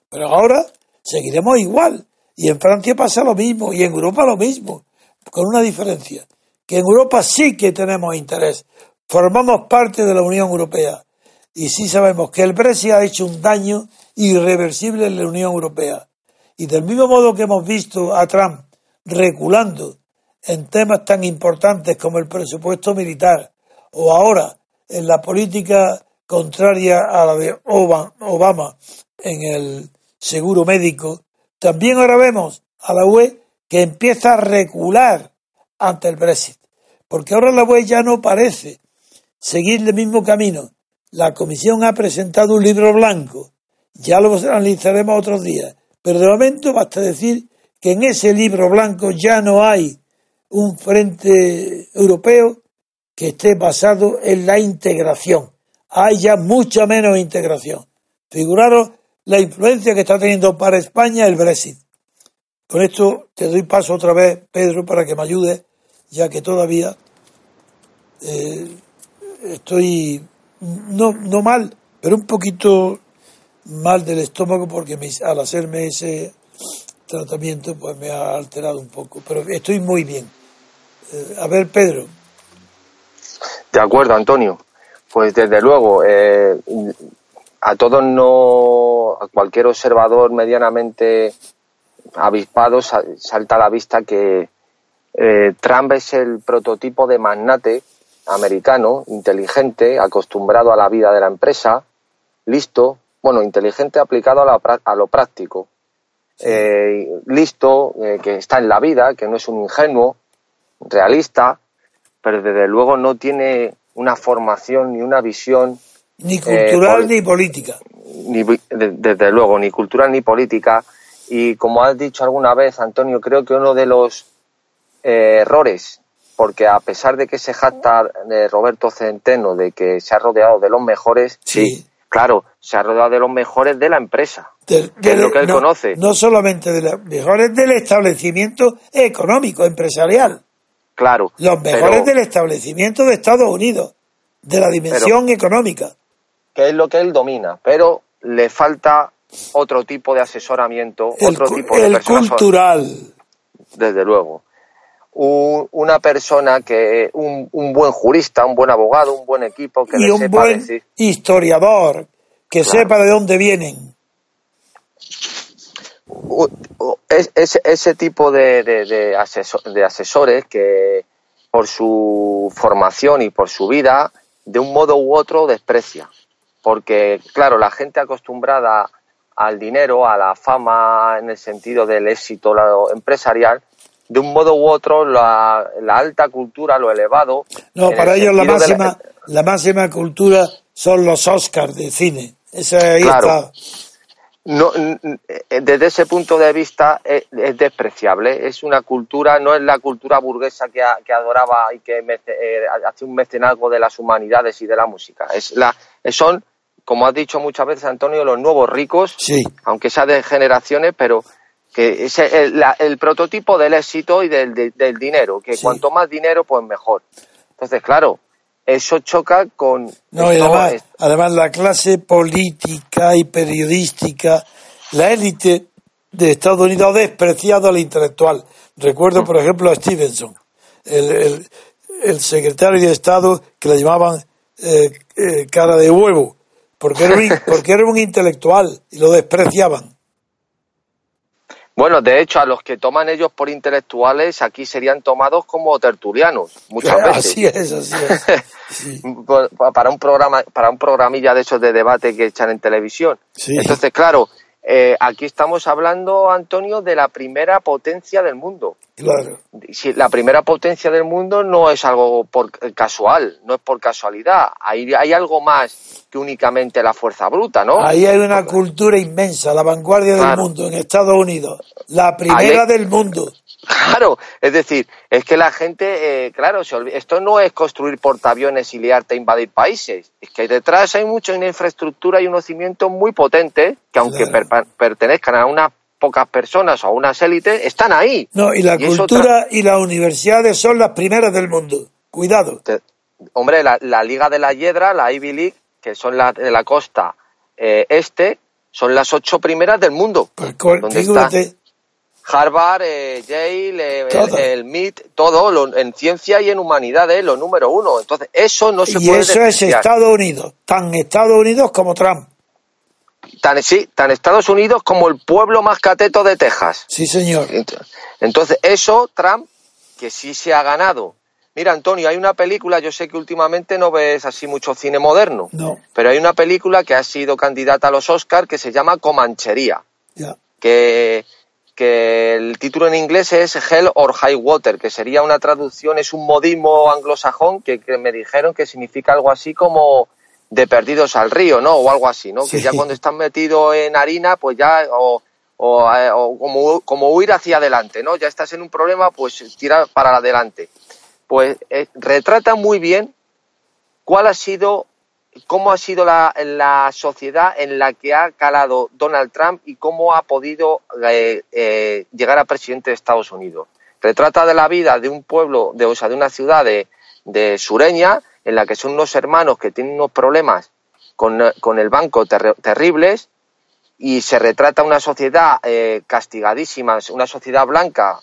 Pero ahora seguiremos igual. Y en Francia pasa lo mismo, y en Europa lo mismo, con una diferencia, que en Europa sí que tenemos interés. Formamos parte de la Unión Europea y sí sabemos que el Brexit ha hecho un daño irreversible en la Unión Europea. Y del mismo modo que hemos visto a Trump reculando en temas tan importantes como el presupuesto militar o ahora en la política contraria a la de Obama en el seguro médico, también ahora vemos a la UE que empieza a recular ante el Brexit, porque ahora la UE ya no parece seguir el mismo camino la Comisión ha presentado un libro blanco. Ya lo analizaremos otros días. Pero de momento basta decir que en ese libro blanco ya no hay un frente europeo que esté basado en la integración. Hay ya mucha menos integración. Figuraros la influencia que está teniendo para España el Brexit. Con esto te doy paso otra vez, Pedro, para que me ayudes, ya que todavía eh, estoy no, no mal, pero un poquito mal del estómago porque al hacerme ese tratamiento pues me ha alterado un poco, pero estoy muy bien. Eh, a ver, Pedro. De acuerdo, Antonio. Pues desde luego, eh, a todos no, a cualquier observador medianamente avispado salta a la vista que eh, Trump es el prototipo de magnate americano, inteligente, acostumbrado a la vida de la empresa, listo, bueno, inteligente aplicado a, lo práctico, eh, listo, eh, que está en la vida, que no es un ingenuo, realista, pero desde luego no tiene una formación ni una visión. Ni cultural eh, ni política. Ni, desde luego, ni cultural ni política. Y como has dicho alguna vez, Antonio, creo que uno de los errores porque a pesar de que se jacta de Roberto Centeno de que se ha rodeado de los mejores, sí. claro, se ha rodeado de los mejores de la empresa, de, lo que él conoce. No solamente de los mejores del establecimiento económico, empresarial. Claro. Los mejores del establecimiento de Estados Unidos, de la dimensión económica. Que es lo que él domina, pero le falta otro tipo de asesoramiento, El, otro tipo de el personas, cultural. desde luego. Un- una persona que, un, un buen jurista, un buen abogado, un buen equipo que y le un sepa buen decir. historiador que Claro. sepa de dónde vienen. es- ese, tipo de, de, de aseso- de asesores que por su formación y por su vida, de un modo u otro desprecia. Porque, claro, la gente acostumbrada al dinero, a la fama en el sentido del éxito lo empresarial, de un modo u otro la, la alta cultura, lo elevado. No, para el ellos la máxima, la máxima cultura son los Oscars de cine. Ahí Claro. está. no, eh, desde ese punto de vista es, es despreciable. Es una cultura, no es la cultura burguesa que, a- que adoraba y que mece- eh, hace un mecenazgo de las humanidades y de la música. Es la, eh, son, como has dicho muchas veces, Antonio, los nuevos ricos, Sí. aunque sea de generaciones, pero que es el, la- el prototipo del éxito y del, de- del dinero, que Sí. cuanto más dinero, pues mejor. Entonces, claro, eso choca con... No, y esto además, es- además la clase política y periodística, la élite de Estados Unidos ha despreciado al intelectual. Recuerdo, por ejemplo, a Stevenson, el, el- el secretario de Estado que le llamaban eh, eh, cara de huevo, porque era, un, <laughs> porque era un intelectual y lo despreciaban. Bueno, de hecho, a los que toman ellos por intelectuales aquí serían tomados como tertulianos, muchas veces. Así es, así es. <laughs> Sí. Para un programa, para un programilla de esos de debate que echan en televisión. Sí. Entonces, claro, eh, aquí estamos hablando, Antonio, de la primera potencia del mundo. Claro. Si la primera potencia del mundo no es algo por casual, no es por casualidad. Hay, hay algo más que únicamente la fuerza bruta, ¿no? Ahí hay una cultura inmensa, la vanguardia del mundo en Estados Unidos, la primera hay- del mundo. Claro, es decir, es que la gente, eh, claro, esto no es construir portaaviones y liarte a invadir países. Es que detrás hay mucho, una infraestructura y unos cimientos muy potentes que aunque Claro. per- pertenezcan a unas pocas personas o a unas élites, están ahí. No, y la Y cultura y las universidades son las primeras del mundo. Cuidado. Te- hombre, la, la Liga de la Hiedra, la Ivy League, que son las de la costa eh, este, son las ocho primeras del mundo. Pues ¿Dónde figúrate, Harvard, eh, Yale, eh, el, Todo. el MIT, todo lo- en ciencia y en humanidades, lo número uno. Entonces, eso no se y puede eso es. Estados Unidos, tan Estados Unidos como Trump. Tan, sí, tan Estados Unidos como el pueblo más cateto de Texas. Sí, señor. Ent- Entonces, eso, Trump, que sí se ha ganado. Mira, Antonio, hay una película, yo sé que últimamente no ves así mucho cine moderno, No, pero hay una película que ha sido candidata a los Oscars que se llama Comanchería, ya. que, que el título en inglés es Hell or High Water, que sería una traducción, es un modismo anglosajón que, que me dijeron que significa algo así como de perdidos al río, ¿no? O algo así, ¿no? Que ya cuando estás metido en harina, pues ya, o, o, eh, o como, como huir hacia adelante, ¿no? Ya estás en un problema, pues tira para adelante. Pues eh, retrata muy bien cuál ha sido, cómo ha sido la, sociedad en la que ha calado Donald Trump y cómo ha podido eh, eh, llegar a presidente de Estados Unidos. Retrata de la vida de un pueblo, de, o sea, de una ciudad de, sureña, en la que son unos hermanos que tienen unos problemas con, el banco terri- terribles y se retrata una sociedad eh, castigadísima, una sociedad blanca,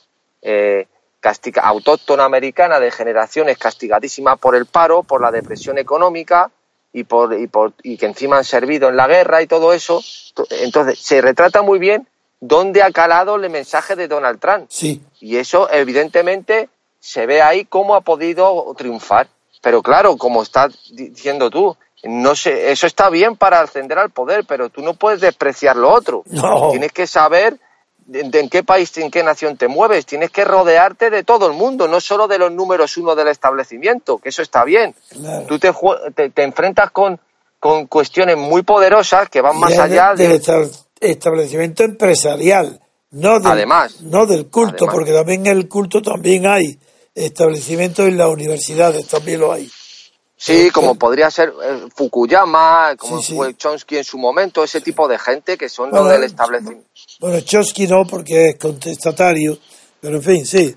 autóctona americana de generaciones castigadísima por el paro, por la depresión económica y, por, y, por, y que encima han servido en la guerra y todo eso. To- Entonces, se retrata muy bien dónde ha calado el mensaje de Donald Trump. Sí, Y eso, evidentemente, se ve ahí cómo ha podido triunfar. Pero claro, como estás diciendo tú, no sé, eso está bien para ascender al poder, pero tú no puedes despreciar lo otro. No. Tienes que saber de, de en qué país, en qué nación te mueves. Tienes que rodearte de todo el mundo, no solo de los números uno del establecimiento, que eso está bien. claro. Tú te, te, te enfrentas con, con cuestiones muy poderosas que van Y más allá de- de... del esta- establecimiento empresarial, no del, Además. no del culto, Además. porque también en el culto también hay establecimientos en las universidades, también lo hay. Sí, como podría ser eh, Fukuyama, como Sí, sí. fue Chomsky en su momento, ese tipo de gente que son Bueno, lo del establecimiento. Bueno, Chomsky no, porque es contestatario, pero en fin, sí.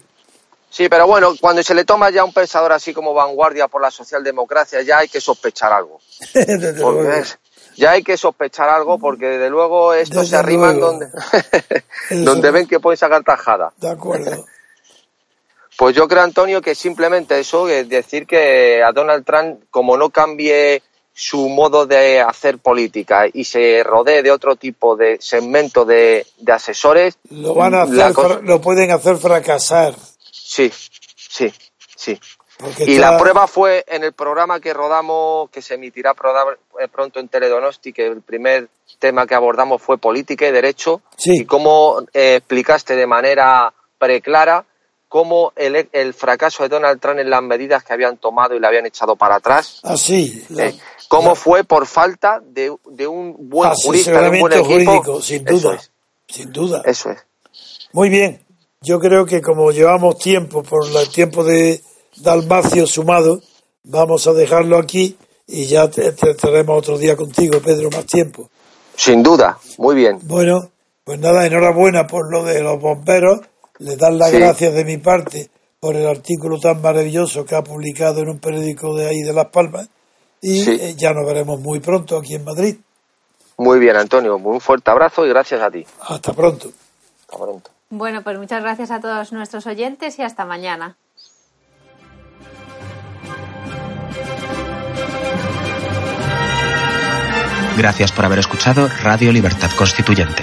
Sí, pero bueno, cuando se le toma ya un pensador así como vanguardia por la socialdemocracia, ya hay que sospechar algo. <laughs> Desde Porque luego. es- ya hay que sospechar algo porque desde luego esto Desde se arriman luego. donde, <laughs> donde ven que pueden sacar tajada. De acuerdo. <laughs> Pues yo creo, Antonio, que simplemente eso, es decir que a Donald Trump, como no cambie su modo de hacer política y se rodee de otro tipo de segmento de, de asesores, Lo van a hacer, cosa- lo pueden hacer fracasar. sí, sí, sí. Porque Y la prueba fue en el programa que rodamos, que se emitirá eh, pronto en Teledonosti, que el primer tema que abordamos fue política y derecho, Sí. y cómo eh, explicaste de manera preclara cómo el, el fracaso de Donald Trump en las medidas que habían tomado y le habían echado para atrás, Así. la- eh, cómo fue por falta de, de un buen jurista, de un buen equipo. jurídico, sin duda. es, Sin duda. eso es. Muy bien. Yo creo que como llevamos tiempo, por el tiempo de Dalmacio sumado, vamos a dejarlo aquí y ya te, te estaremos otro día contigo, Pedro, más tiempo. Sin duda, muy bien. Bueno, pues nada, enhorabuena por lo de los bomberos. Le dan las Sí. gracias de mi parte por el artículo tan maravilloso que ha publicado en un periódico de ahí de Las Palmas. Y Sí. eh, ya nos veremos muy pronto aquí en Madrid. Muy bien, Antonio. Un fuerte abrazo y gracias a ti. Hasta pronto. Hasta pronto. Bueno, pues muchas gracias a todos nuestros oyentes y hasta mañana. Gracias por haber escuchado Radio Libertad Constituyente.